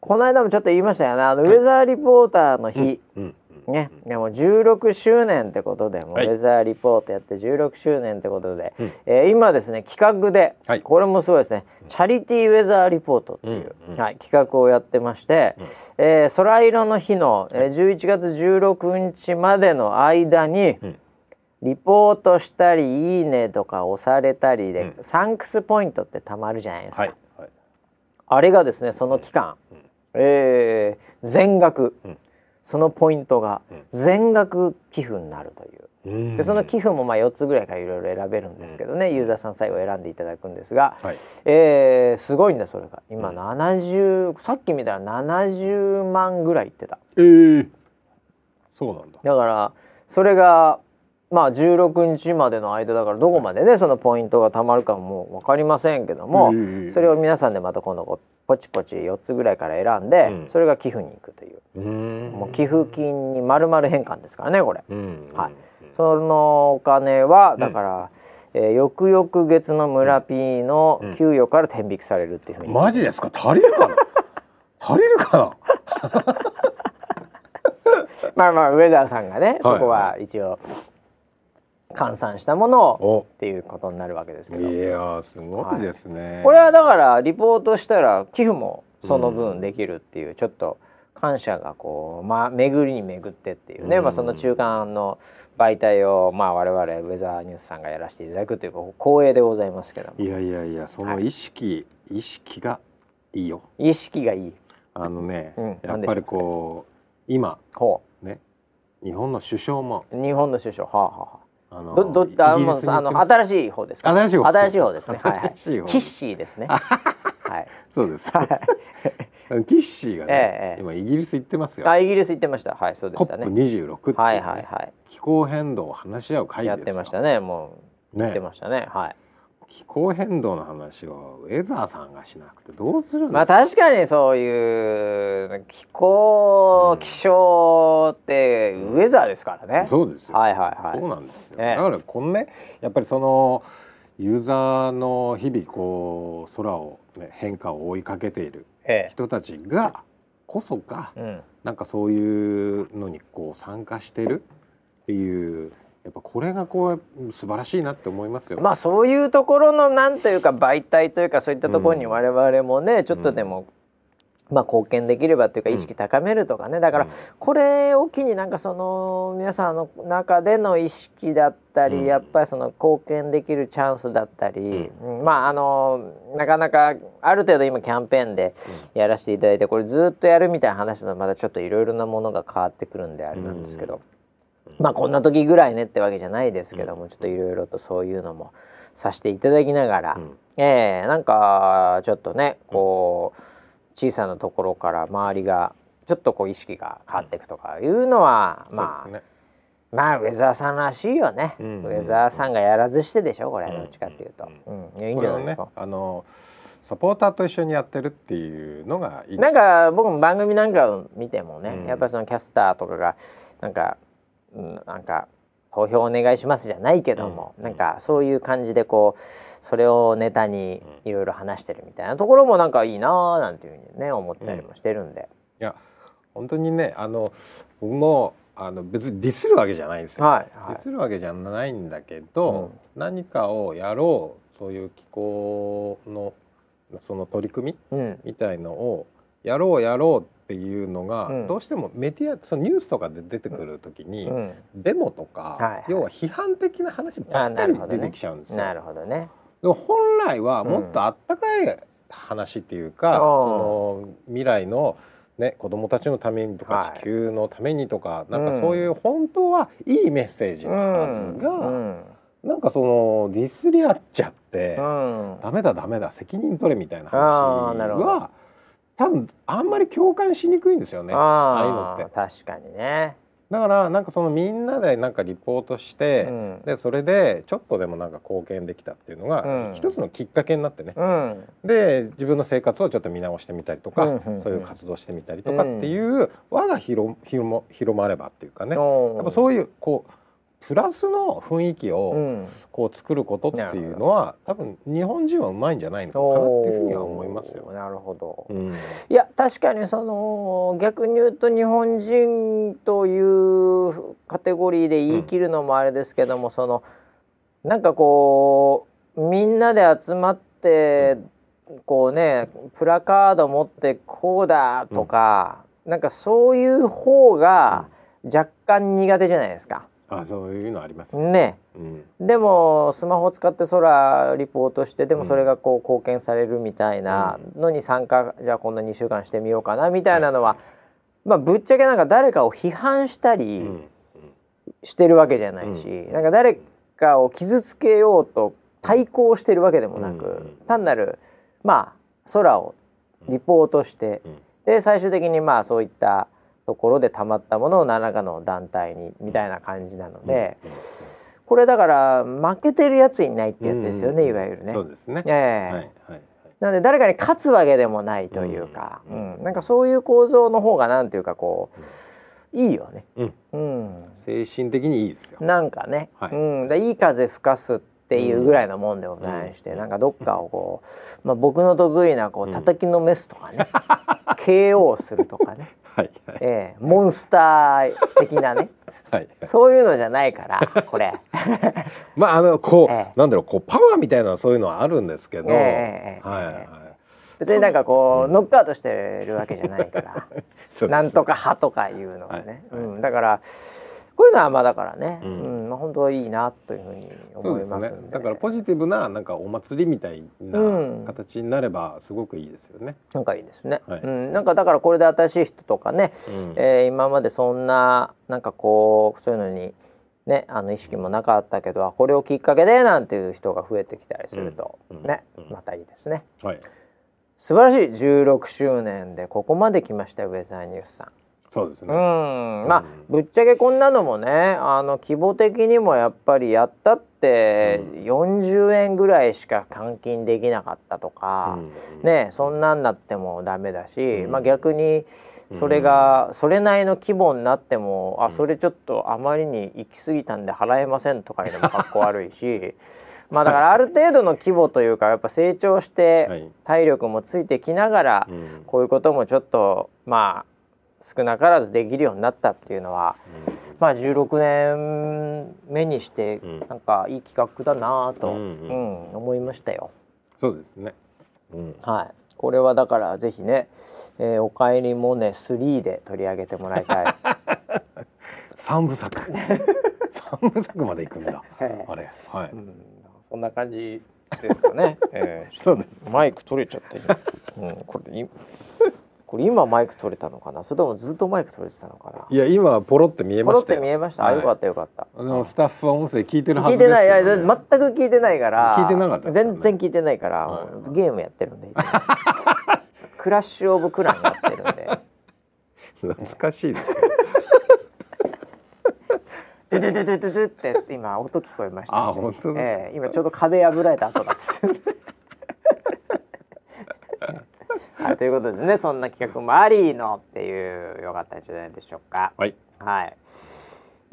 この間もちょっと言いましたよね。あの、ウェザーリポーターの日、うんね。でも16周年ってことでも、はい。ウェザーリポートやって16周年ってことで、うん。えー今ですね企画で、はい。これもすごいですねチャリティーウェザーリポートっていう、うんうんはい、企画をやってまして、うん。えー空色の日の、えー11月16日までの間に、うん。リポートしたり「いいね」とか押されたりで、うん。サンクスポイントってたまるじゃないですか、はい。はい。あれがですねその期間、うん。えー全額、うんそのポイントがうん。全額寄付になるという。うん。でその寄付もまあ4つぐらいからいろいろ選べるんですけどね、ユーザーさん最後選んでいただくんですが、はい。えーすごいんだそれが。今うん。70、さっき見たら70万ぐらいいってた。えー。そうなんだ。だからそれがまあ16日までの間だからどこまでねそのポイントがたまるかも分かりませんけども、うんそれを皆さんでまた今度ポチポチ4つぐらいから選んで、うん。それが寄付に行くという、うん。もう寄付金に丸々変換ですからねこれ。うんはい。そのお金はだから、えー翌々月の村 P の給与から天引きされるっていうふうに、マジですか？足りるかな？足りるかまあまあ上田さんがね、はいそこは一応換算したものをっていうことになるわけですけど。いやーすごいですね、これはだからリポートしたら寄付もその分できるっていうちょっと感謝がこう、まあ、巡りに巡ってっていうね、うん。まあ、その中間の媒体を、まあ、我々ウェザーニュースさんがやらせていただくという光栄でございますけども。いやいやいやその意識、意識がいいよ。意識がいい。あのね、うん。やっぱりこう今ほね日本の首相も。う日本の首相。はあ、はあ、あのどどあもうあの新しい方ですか？新しい方。新しい方ですね。はいはい。キッシーですね。はい。そうです。はい。キッシーがね、ええ今イギリス行ってますよ。あイギリス行ってました。はいそうでしたね。プ26っていうね、はいはいはい。気候変動を話し合う会議ですよ。やってましたね。もうね。言ってましたね。はい気候変動の話をウェザーさんがしなくてどうするまあ確かにそういう気候、うん気象ってウェザーですからね。そうですよ、はいはいはい。そうなんですよ、ええ。だからこのねやっぱりそのユーザーの日々こう空を、ね、変化を追いかけているえ人たちがこそがえうん、なんかそういうのにこう参加してるっていうやっぱこれがこう素晴らしいなって思いますよ。まあそういうところのなんというか媒体というかそういったところに我々もね、ちょっとでもまあ、貢献できればというか意識高めるとかね、だからこれを機になんかその皆さんの中での意識だったり、うん。やっぱりその貢献できるチャンスだったり、うん。まああのなかなかある程度今キャンペーンでやらせていただいてこれずっとやるみたいな話だとまたちょっといろいろなものが変わってくるんであれなんですけど、まあこんな時ぐらいねってわけじゃないですけども、ちょっといろいろとそういうのもさせていただきながら、うん。ええなんかちょっとねこう小さなところから周りがちょっとこう意識が変わっていくとかいうのは、まあ、そうですね。まあウェザーさんらしいよね、うんウェザーさんがやらずしてでしょこれうんどっちかっていうと、ううん。いやいいんじゃないですか。あのサポーターと一緒にやってるっていうのがいいなんか僕も番組なんかを見てもね、うん。やっぱりそのキャスターとかがなんか、うん、なんか投票お願いしますじゃないけども、うん。なんかそういう感じでこうそれをネタにいろいろ話してるみたいなところもなんかいいなーなんていうふうにね思ったりもしてるんで、いや本当にねあの僕もあの別にディスるわけじゃないんですよ、はい、はディスるわけじゃないんだけど、何かをやろうそういう気候のその取り組みい、うん。みたいのをやろうやろうっていうのが、うん。どうしてもメディアそのニュースとかで出てくる時に、うん、デモとか、はいはい。要は批判的な話ばあっかり出てきちゃうんですよ。なるほどね。でも本来はもっとあったかい話っていうか、うんその未来のね子供たちのためにとか、はい。地球のためにとかなんうん。かそういう本当はいいメッセージのはずが、うん。なんかそのディスり合っちゃって、うん。ダメだダメだ責任取れみたいな話は多分あんまり共感しにくいんですよね。ああいうのあって。あ確かにね。だからなんかそのみんなでなんかリポートして、うん。でそれでちょっとでもなんか貢献できたっていうのが、うん。一つのきっかけになってね、うん。で自分の生活をちょっと見直してみたりとか、うんうんうん。そういう活動してみたりとかっていう輪が広広も広まればっていうかね、やっぱそういうこうプラスの雰囲気うをんこう作ることっていうのは、多分日本人はうまいんじゃないのかなっていうふうには思いますよ。なるほど。うんいや確かにその逆に言うと日本人というカテゴリーで言い切るのもあれですけども、そのなんかこうみんなで集まってこうねプラカード持ってこうだとか、なんかそういう方が若干苦手じゃないですか。あそういうのありますね。ね。うん。でもスマホを使って空リポートしてでもそれがこう貢献されるみたいなのに参加じゃあこんな2週間してみようかなみたいなのは、まあぶっちゃけなんか誰かを批判したうりん。してるわけじゃないし、うん。なんか誰かを傷つけようと対抗してるわけでもなく、うん。単なるまあ空をリポートして、うん。で最終的にまあそういったところでたまったものを何らかの団体にみたいな感じなので。これだから負けてるやついないってやつですよね、うんいわゆるね。そうですね。ええ。はいはいはい。なので誰かに勝つわけでもないというか、ううんん。なんかそういう構造の方がなんていうかこういいよね。うん。うん、精神的にいいですよ。なんかね、はい。うん、でいい風吹かすっていうぐらいのもんでございまして、うんなんかどっかをこう、まあ、僕の得意なこううん。叩きのメスとかね、KO するとかね、はいはいええモンスター的なねはい。そういうのじゃないからこれ。まああのこう、ええなんだろうこうパワーみたいなそういうのはあるんですけど、ええええはいはい。別になんかこうノックアウトしてるわけじゃないから。なんとか派とかいうのがね、はいはいうん、だからこういうのはまあだからね、ううん。んまあ、本当はいいなというふうに思いますんで。だからポジティブななんかお祭りみたいなうん。形になればすごくいいですよね。なんかいいですね、はい。うん、なんかだからこれで新しい人とかね、うん。えー今までそんななんかこうそういうのにねあの意識もなかったけどあこれをきっかけでなんていう人が増えてきたりすると、うん。ね。うん。またいいですね。はい。素晴らしい。16周年でここまで来ましたよウェザーニュースさん。うそうですね。ん、まあ、うん。ぶっちゃけこんなのもねあの規模的にもやっぱりやったってうん。40円ぐらいしか換金できなかったとか、うん。ねそんなんなってもダメだし、うん。まあ、逆にそれがそれなりの規模になっても、あそれちょっとあまりに行き過ぎたんで払えませんとかいうのもかっこ悪いし まあだからある程度の規模というかやっぱ成長しはてい。体力もついてきながら、うん。こういうこともちょっとまあ少なからずできるようになったっていうのはまあ16年目にしてうん。なんかいい企画だなぁと、ううん。ん思いましたよ。そうですね。うん。はい、これはだからぜひね、えー、おかえりモネ3で取り上げてもらいたい。三部作。三部作まで行くんだ。ええあれ。はい、うん、そんな感じですかね、えー、そうです。マイク取れちゃって今、うん、これいこれ今マイク取れたのかな？それともずっとマイク取れてたのかな？いや今ポロって見えポロっましたよ。て見えました、はい。あよかったよかった。あのスタッフは音声聞いてるは聞いてずですけど、ね、ない。いや全く聞いてないから聞いてなかったね。全然聞いてないから、はい。ゲームやってるんで。クラッシュオブクランやってるんで。懐かしいですけどドゥドゥドゥドゥドゥって今音聞こえました、あ本当ですか？ええ今ちょうど壁破られた後ですはい、ということでねそんな企画もありのっていうよかったんじゃないでしょうか。はい。はい。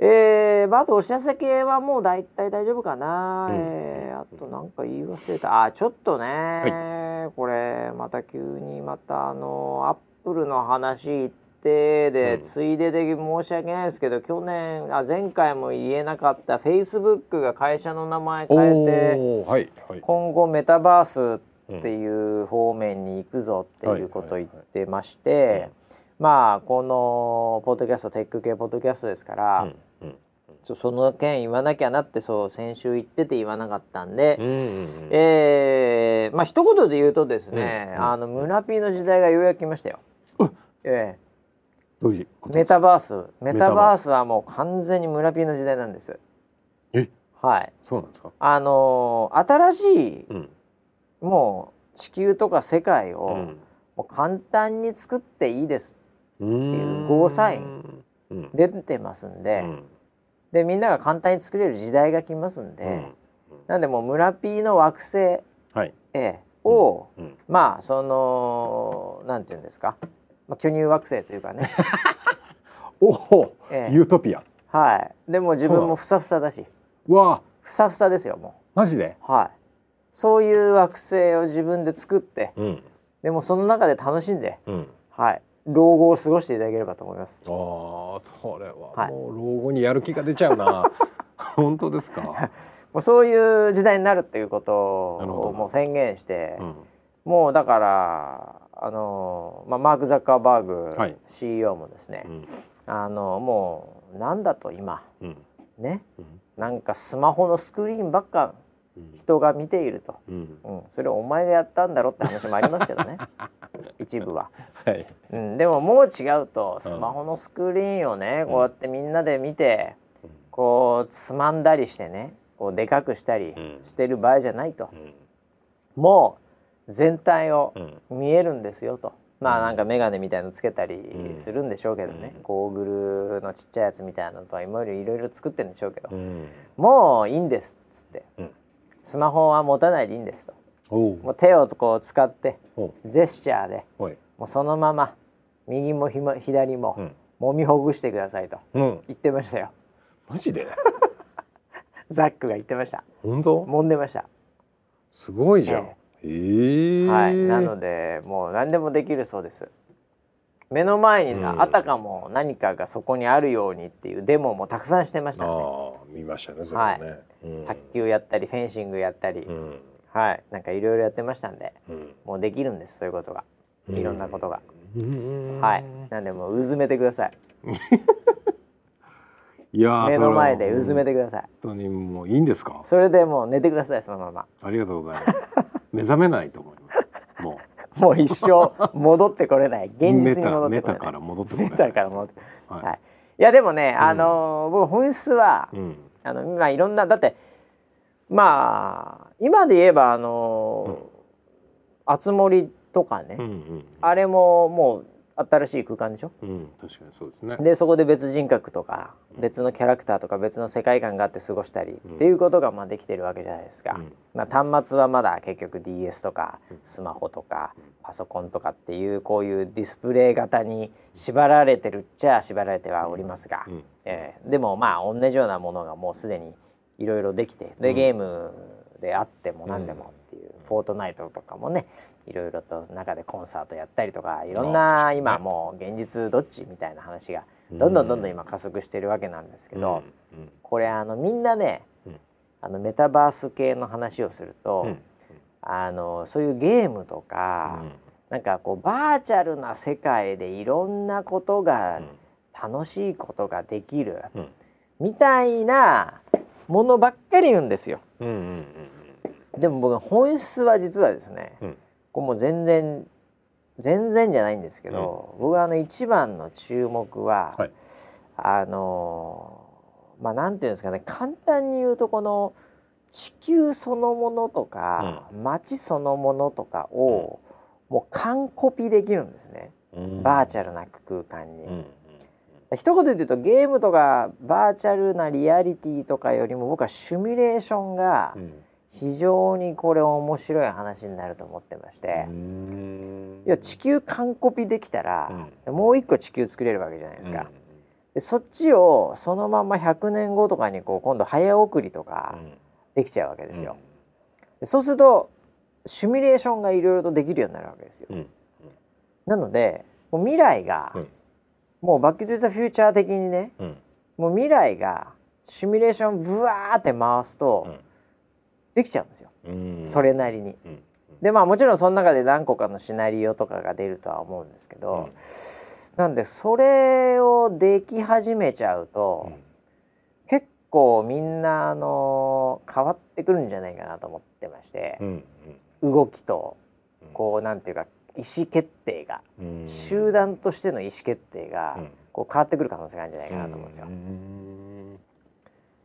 えー、まああとお知らせ系はもう大体大丈夫かな、うん。えーあとなんか言い忘れた。あちょっとね、これまた急にまたあのアップルの話言ってで、うん。ついでで申し訳ないですけど去年あ前回も言えなかったフェイスブックが会社の名前変えてはいはい。今後メタバースっていう方面に行くぞっていうことを言ってましてまあこのポッドキャストテック系ポッドキャストですから、うんうんその件言わなきゃなってそう先週言ってて言わなかったんで、うんうんうん。えーまあ一言で言うとですね、うんあの村 P の時代がようやく来ましたよ。えどういうメタバース。メタバースはもう完全に村 P の時代なんです。え？はい。そうなんですか？あのー新しいうんもう地球とか世界を、うん。もう簡単に作っていいですうっていうゴーサインうん。出てますんで、うん。でみんなが簡単に作れる時代が来ますんで、うん。なんでもう村 P の惑星、はい。えーを、うん。まあそのなんていうんですか、まあ、巨乳惑星というかね、おおええ。ユートピア。はい。でも自分もふさふさだし。うわ。ふさふさですよもマジで？うはいそういう惑星を自分で作ってうん。でもその中で楽しんでうん。はい。老後を過ごしていただければと思います。ああそれははい。もう老後にやる気が出ちゃうな。本当ですか？もうそういう時代になるっていうことをもう宣言して、うん。もうだからあの、まあ、マーク・ザッカーバーグ、はい。CEO もですね、うん。あのもうなんだと今うん。ねうん。なんかスマホのスクリーンばっかうん人が見ていると、うん。うん、それお前がやったんだろって話もありますけどね。一部は、はい。うん、でももう違うとスマホのスクリーンをね、こうやってみんなで見てこうつまんだりしてねこうでかくしたりうん。してる場合じゃないと、うん。もう全体をうん。見えるんですよと。まあうん。なんか眼鏡みたいのつけたりうんするんでしょうけどね、うん。ゴーグルのちっちゃいやつみたいなのとか今よりいろいろ作ってるんでしょうけど、うん。もういいんですっつって、うんスマホは持たないでいいんですと。もう手をこう使ってジェスチャーでもうそのまま右も左もうん。揉みほぐしてくださいと。うん。言ってましたよ。マジで？ザックが言ってました。本当？揉んでました。すごいじゃん。ええ。え。はい、なのでもう何でもできるそうです。目の前になうん。あたかも何かがそこにあるようにっていうデモもたくさんしてましたね見ましたねそれはね、うん。卓球やったりフェンシングやったり、うん。はい。なんかいろいろやってましたんでうん。もうできるんですそういうことが。いろんなことが、うん。はい。なんでもううずめてください。いやー目の前でうずめててください。本当にもういいんですか？それでもう寝てくださいそのまま。ありがとうございます。目覚めないと思います。も もう一生戻ってこれない。現実に戻タってこれないメタから戻ってこない。はい。はい、いやでもね、あのー僕本質は、うん。あのまあいろんなだってまあ今で言えばあのー、あつ森とかね、うんうん。あれももう新しい空間でしょ？うん確かにそうですね。でそこで別人格とか別のキャラクターとか別の世界観があって過ごしたり、うん。っていうことがまあできてるわけじゃないですか、うん。まあ、端末はまだ結局 DS とかスマホとかパソコンとかっていうこういうディスプレイ型に縛られてるっちゃ縛られてはおりますが、うん。えーでもまあ同じようなものがもうすでにいろいろできてでうん。ゲームであっても何でもフォートナイトとかもねいろいろと中でコンサートやったりとかいろんな今もう現実どっちみたいな話がどんどんどんどん今加速してるわけなんですけど、うん。これあのみんなね、うん。あのメタバース系の話をすると、うん。あのそういうゲームとか、なんかこうバーチャルな世界でいろんなことが楽しいことができる、うん。みたいなものばっかり言うんですよ。うんうんでも僕本質は実はですね、うん。こうもう全然全然じゃないんですけど、僕はあの一番の注目は、はい。あのーまあなんていうんですかね簡単に言うとこの地球そのものとか、街そのものとかを、もう完コピできるんですね、うん。バーチャルな空間に。うん。うん。一言で言うとゲームとかバーチャルなリアリティとかよりも僕はシミュレーションがうん非常にこれ面白い話になると思ってまして、うん。いや地球完コピできたら、もう一個地球作れるわけじゃないですか。でそっちをそのまま100年後とかにこう今度早送りとかできちゃうわけですよ。でそうするとシミュレーションがいろいろとできるようになるわけですよ。うん。なのでもう未来が、うん。もうバック・トゥ・ザ・フューチャー的にねうん。もう未来がシミュレーションブワーって回すと、うんできちゃうんですよ、うん。それなりに。うん。でまあもちろんその中で何個かのシナリオとかが出るとは思うんですけど、なんでそれをでき始めちゃうと、結構みんなあの変わってくるんじゃないかなと思ってましてう、ん動きとこうなんていうか意思決定が、うん。集団としての意思決定が、うん。こう変わってくる可能性があるんじゃないかなと思うんですよ。うん。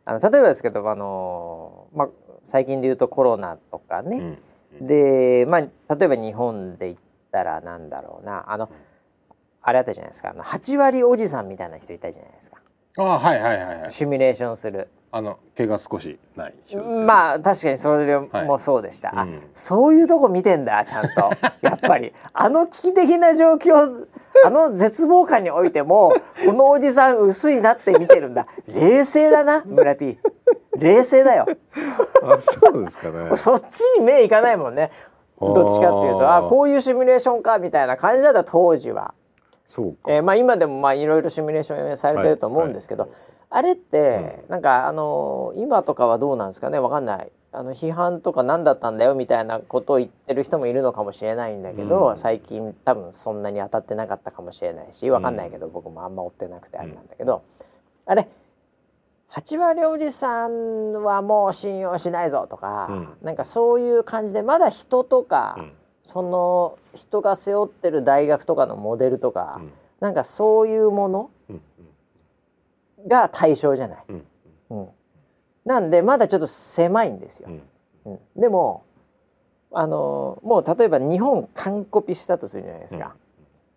あの例えばですけどあの、まあ、最近で言うとコロナとかね、うん。でまあ例えば日本で言ったらなんだろうな。あのあれあったじゃないですか。あの8割おじさんみたいな人いたじゃないですか。あはいはいはいはい。シミュレーションする。あの毛が少しない人ね。まあ確かにそれもそうでした、あうん。そういうとこ見てんだちゃんと。やっぱり。あの危機的な状況あの絶望感においてもこのおじさん薄いなって見てるんだ。冷静だな村 P 冷静だよ。あそうですかね。そっちに目いかないもんね。どっちかっていうとああーこういうシミュレーションかみたいな感じだった当時は、そうか。えーまあ、今でもまあいろいろシミュレーションされてると思うんですけど、はい。はあれって、なんかあのー今とかはどうなんですかね？わかんない。あの批判とか何だったんだよみたいなことを言ってる人もいるのかもしれないんだけど、うん。最近多分そんなに当たってなかったかもしれないしわかんないけど、僕もあんま追ってなくてあれなんだけど、あれ8割おじさんはもう信用しないぞとか、うん。なんかそういう感じでまだ人とか、うん。その人が背負ってる大学とかのモデルとか、うん。なんかそういうものうんが対象じゃない。うんうん、なんでまだちょっと狭いんですよ。う。ん。うん。でもあのもう例えば日本完コピしたとするじゃないですか。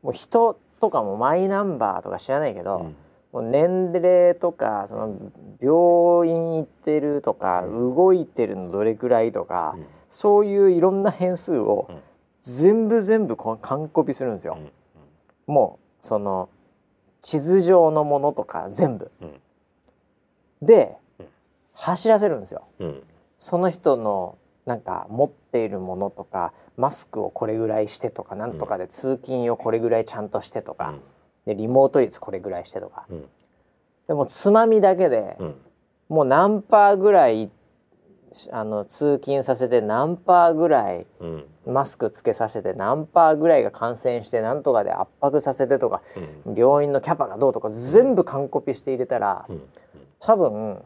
もう人とかもマイナンバーとか知らないけど、うんもう年齢とかその病院行ってるとか、動いてるのどれくらいとか、うん。そういういろんな変数をうん。全部全部完コピするんですよ。うん。もうその地図上のものとか全部。うん。でうん。走らせるんですよ。うん。その人のなんか持っているものとかマスクをこれぐらいしてとかなんとかで通勤をこれぐらいちゃんとしてとか、でリモート率これぐらいしてとか、うん。でもつまみだけで、うん。もう何パーぐらいあの通勤させて何パーぐらいうん。マスクつけさせて何パーぐらいが感染して何とかで圧迫させてとかうん。病院のキャパがどうとか全部完コピして入れたら、うん。多分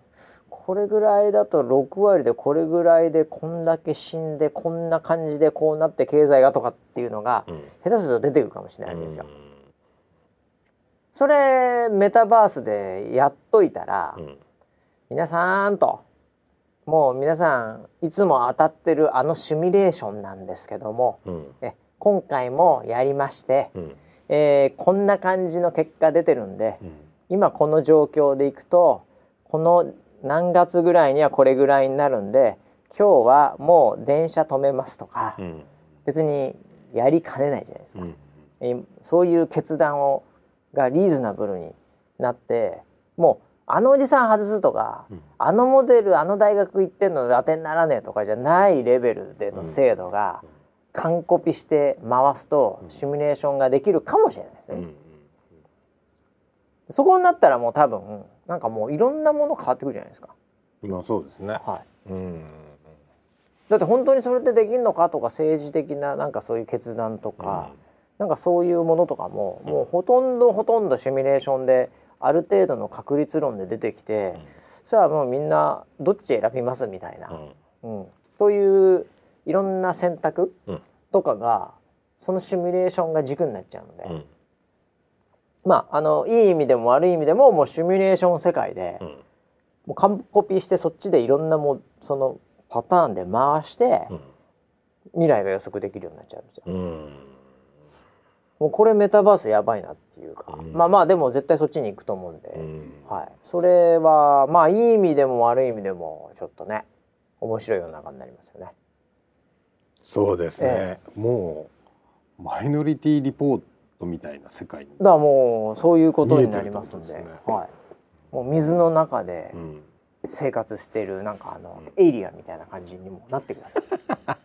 これぐらいだと6割でこれぐらいでこんだけ死んでこんな感じでこうなって経済がとかっていうのがうん。下手すると出てくるかもしれないわけですよ。それメタバースでやっといたら、うん。皆さんともう皆さんいつも当たってるあのシミュレーションなんですけどもうん。え今回もやりまして、うん。えーこんな感じの結果出てるんでうん。今この状況でいくとこの何月ぐらいにはこれぐらいになるんで今日はもう電車止めますとか、うん。別にやりかねないじゃないですか。そういう決断をがリーズナブルになってもうあのおじさん外すとか、うん。あのモデルあの大学行ってんの当てにならねえとかじゃないレベルでの精度が完コピして回すとシミュレーションができるかもしれないですね。うんそこになったらもう多分なんかもういろんなもの変わってくるじゃないですか。まあそうですね。はうん。い。だって本当にそれってできるのかとか政治的ななんかそういう決断とか、なんかそういうものとかも、もうほとんどほとんどシミュレーションである程度の確率論で出てきて、それはもうみんなどっち選びますみたいな、うん。といういろんな選択うん。とかがそのシミュレーションが軸になっちゃうので、まああのいい意味でも悪い意味でももうシミュレーション世界で、もう完コピしてそっちでいろんなもうそのパターンで回して、未来が予測できるようになっちゃうんですよ。もうこれメタバースやばいなっていうか、うん。まあまあでも絶対そっちに行くと思うんで、はい、それはまあいい意味でも悪い意味でもちょっとね面白い世の中になりますよね。そうですね、えもうマイノリティリポートみたいな世界に、だからもうそういうことになりますんで。ね。はい、もう水の中でうん。生活しているなんかあの、エイリアンみたいな感じにもなってください。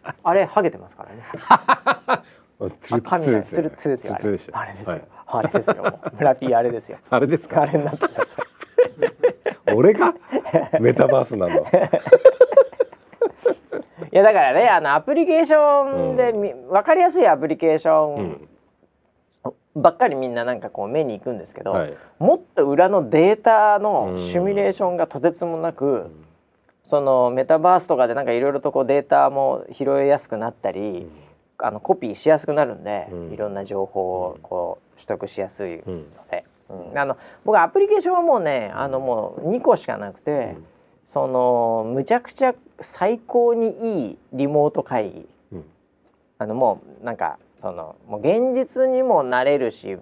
あれハゲてますからね。あツですよ。あれ。でしたあれですよ。はい。あれですよ。村ピーあれですよ。あれですか？あれになってください。俺が？メタバースなの？いやだからねあのアプリケーションでみ、分かりやすいアプリケーションばっかりみんななんかこう目に行くんですけど、はい。もっと裏のデータのシミュレーションがとてつもなく、そのメタバースとかでなんかいろいろとこうデータも拾いやすくなったり、あのコピーしやすくなるんで、うん。いろんな情報をこう取得しやすいのうん。で、うん。あの僕アプリケーションはもうねあのもう2個しかなくて、そのむちゃくちゃ最高にいいリモート会議。うん。あのもうなんかそのもう現実にもなれるし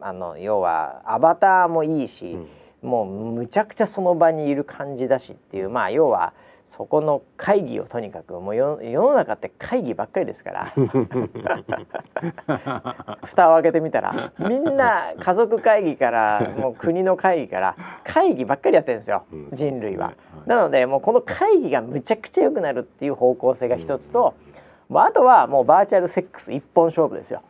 あの要はアバターもいいし、もうむちゃくちゃその場にいる感じだしっていうまあ要はそこの会議をとにかくもう世世の中って会議ばっかりですから。蓋を開けてみたらみんな家族会議からもう国の会議から会議ばっかりやってるんですよ、うん人類は。なのでもうこの会議がむちゃくちゃ良くなるっていう方向性が一つと、もうあとはもうバーチャルセックス一本勝負ですよ。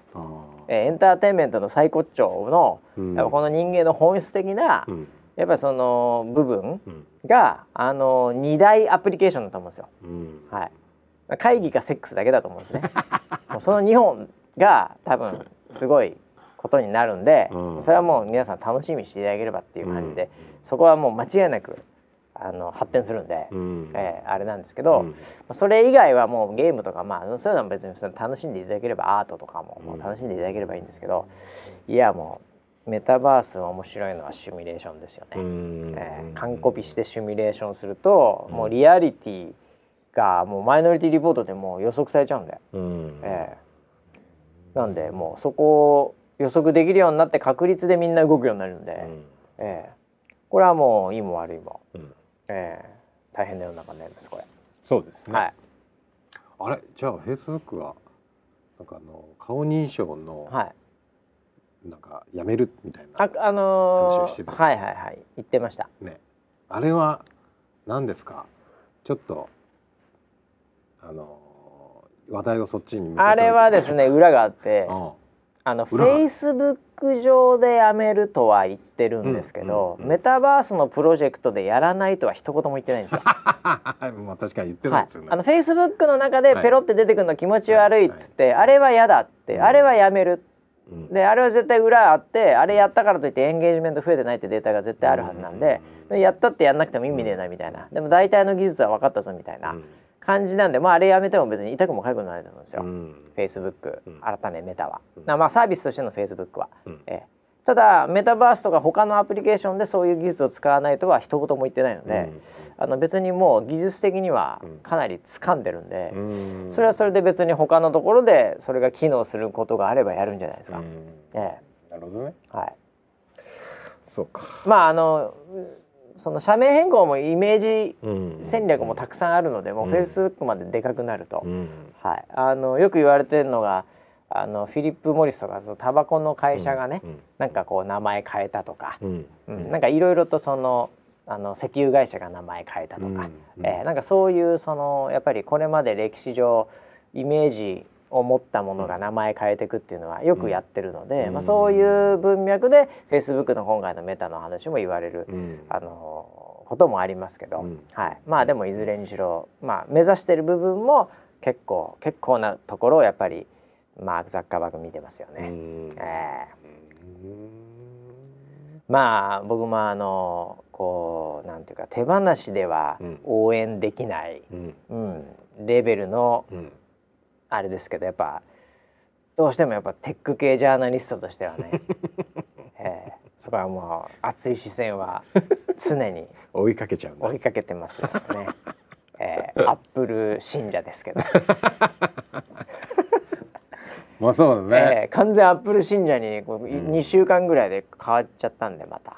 えーエンターテインメントの最高潮の、うん。やっぱこの人間の本質的な、うんやっぱりその部分うん。があの2大アプリケーションだと思うんですよ。うん。はい、会議かセックスだけだと思うんですね。もうその2本が多分すごいことになるんで、うん。それはもう皆さん楽しみにしていただければっていう感じで、そこはもう間違いなくあの発展するんで、うん。えーあれなんですけど、うん。それ以外はもうゲームとかまあそういうのは別に楽しんでいただければアートとかももう楽しんでいただければいいんですけど、いやもうメタバース面白いのはシミュレーションですよね。うん。えー完コピしてシミュレーションすると、もうリアリティがもうマイノリティリポートでもう予測されちゃうんで、うん。えー。なんでもうそこを予測できるようになって確率でみんな動くようになるんで、うん。えー。これはもういいも悪いも、うん。えー。大変な世の中になりますこれ。そうですね、はい。あれ？じゃあフェイスブックはなんかあの顔認証のはい、なんかやめるみたいあなあの話をしてた。ーはいはいはい。言ってました。ね。あれは何ですか？ちょっとあの話題をそっちにあれはですね 裏があってああのフェイスブック上でやめるとは言ってるんですけど、うんうんうんメタバースのプロジェクトでやらないとは一言も言ってないんですよ。あ まあ確かに言ってるんはいですよね、、あのフェイスブックの中でペロって出てくるの気持ち悪いっつって、あれは嫌だって、うん。あれはやめるうんであれは絶対裏あってあれやったからといってエンゲージメント増えてないってデータが絶対あるはずなんで、でやったってやんなくても意味ねえなみたいな。でも大体の技術は分かったぞみたいな感じなんで、まああれやめても別に痛くも痒くもないと思うんですよ、うん。フェイスブックうん。改めメタは、まあサービスとしてのフェイスブックは、うん。ええただメタバースとか他のアプリケーションでそういう技術を使わないとは一言も言ってないので、あの別にもう技術的にはかなり掴んでるんで、うん。それはそれで別に他のところでそれが機能することがあればやるんじゃないですか。うん。えなるほどね。えはい、そうか。まああのその社名変更もイメージうん。戦略もたくさんあるので、もううん。フェイスブックまででかくなると、うん。はい、あのよく言われてるのがあのフィリップ・モリスとかタバコの会社がね、うんなんかこう名前変えたとか、うんうん。なんかいろいろとそのあの石油会社が名前変えたとか、うんえーなんかそういうそのやっぱりこれまで歴史上イメージを持ったものが名前変えていくっていうのはよくやってるので、うん。まあ、そういう文脈でフェイスブックの今回のメタの話も言われる、うん。あのこともありますけど、うん。はい、まあでもいずれにしろ、まあ、目指してる部分も結構結構なところをやっぱりマーク・ザッカーバーグ見てますよね。うん。えうん。ーまあ僕もあのこうなんていうか手放しではうん。応援できない、うん。うん、レベルのうん。あれですけどやっぱどうしてもやっぱテック系ジャーナリストとしてはね、えーそこはもう熱い視線は常に 追いかけちゃう追いかけてますよね。えー、アップル信者ですけど、まあそうだね、えー完全アップル信者にこう、いうん。2週間ぐらいで変わっちゃったんでまた、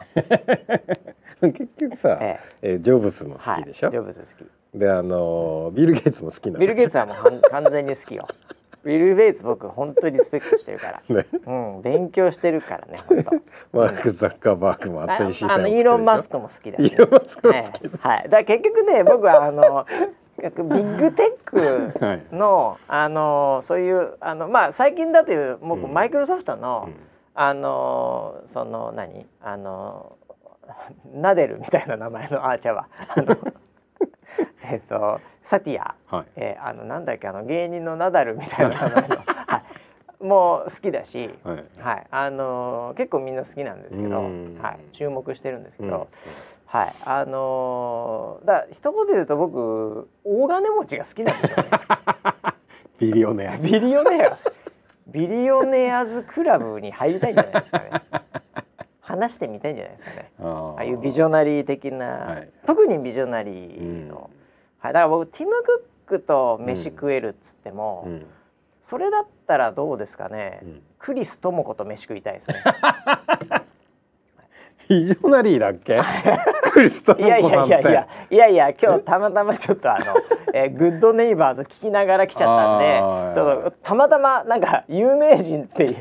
結局さ、ええ。ージョブズもー好きでしょ、はい、ジョブズ好き。であのービル・ゲイツも好きなんビル・ゲイツツはもう完全に好きよ。ビル・ゲイツ僕本当にリスペクトしてるから。ね。うん勉強してるからね本当。マーク・ザッカーバーグも熱い視線をあイーロン・マスクも好きだし、イーロンマスクも好きええはい、だ結局ね僕はあのビッグテックはい。のあのそういうあのまあ最近だという僕、うん。マイクロソフトの、うん。あのその何？あのナデルみたいな名前のあーちゃうわ。あの えっとサティア、はい。えーあのなんだっけあの芸人のナダルみたいな名前の、はい、もう好きだし、はい。はい、あの結構みんな好きなんですけど、うん。はい、注目してるんですけうん。ど、はい、あのだから一言で言うと僕大金持ちが好きなんですよね。ビリオネア。ビリオネアビリオネアズクラブに入りたいんじゃないですかね。話してみたいんじゃないですかね。あー。ああいうビジョナリー的な、はい。特にビジョナリーの、はい、だから僕ティム・クックと飯食えるっつっても、うん。それだったらどうですかね、うん。クリス智子と飯食いたいですね。ビジョナリーだっけ？クリストいやいモコさんって。やいやいやいやいや今日たまたまちょっとあの、えーグッドネイバーズ聞きながら来ちゃったんでちょっとたまたまなんか有名人っていうフ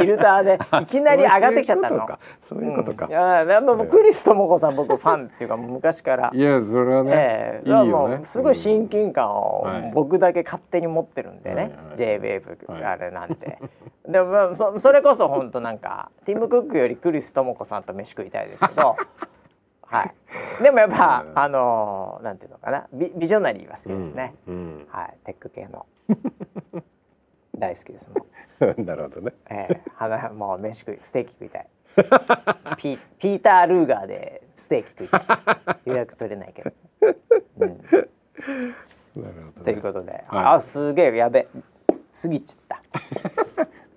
ィルターで いきなり上がってきちゃったの。そういうことか。うん。いやでもクリス智子さん僕ファンっていうか昔から。いやそれはね、ええ。いいよもねうすごい親近感をはい。僕だけ勝手に持ってるんでね、はいはい。J-WAVE はい。あれなんて、でもまあそそれこそ本当なんかティム・クックよりクリス智子さんと飯食いたいですけど。はい。でもやっぱ、うん。あのーなんていうのかな。ビビジョナリーは好きですね、うんうん。はい。テック系の。大好きですもん なるほどね。ええ。花もう飯食いステーキ食いたい。ピピーター・ルーガーでステーキ食いたい。予約取れないけど、うん、なるほど、ね、ということで、はい。あすげえやべ。過ぎちゃった。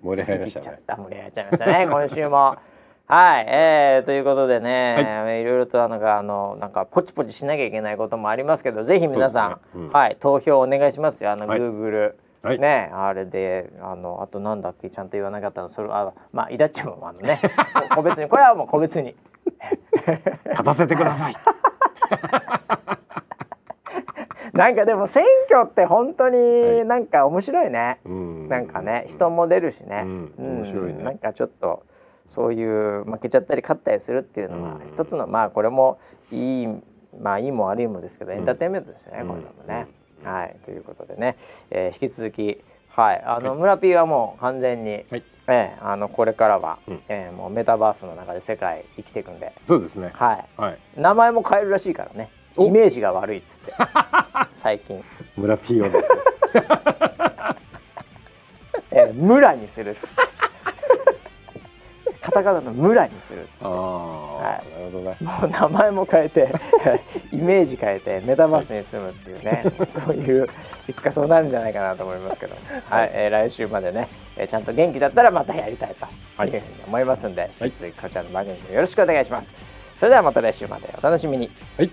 盛り上がりましたね。過ぎちゃった。盛り上がっちゃいましたね今週もはい、えー、ということでね、い、ろいろとなんかあのなんかポチポチしなきゃいけないこともありますけどぜひ皆さん、ねうん。はい投票お願いしますよ。あの、はい。Google はい。ねあれであのあとなんだっけちゃんと言わなかったの。それあまあイダッチもあのね 個別にこれはもう個別に。勝たせてください。なんかでも選挙って本当はにい。なんか面白いね、うん。なんかね人も出るしね、うん。面白いね。なんかちょっとそういう負けちゃったり勝ったりするっていうのはうん。一つのまあこれもいいまあいいも悪いもですけどエンターテインメントですよね、うん。こういうのもね。はいということでね、えー引き続きはいあの、村 P はもう完全に、はい。えーあのこれからは、うん。えーもうメタバースの中で世界生きていくんで、そうですね。はい。はい。名前も変えるらしいからね。お。イメージが悪いっつって。最近、村 P をですね えー、村にするっつってカタカナの村にするっつって。なるほどね。もう名前も変えて イメージ変えてメタバースに住むっていうね、そういういつかそうなるんじゃないかなと思いますけど、はい。えー来週までね、えーちゃんと元気だったらまたやりたいというふうに思いますんで、引き続きこちらの番組もよろしくお願いします。それではまた来週まで。お楽しみに。はい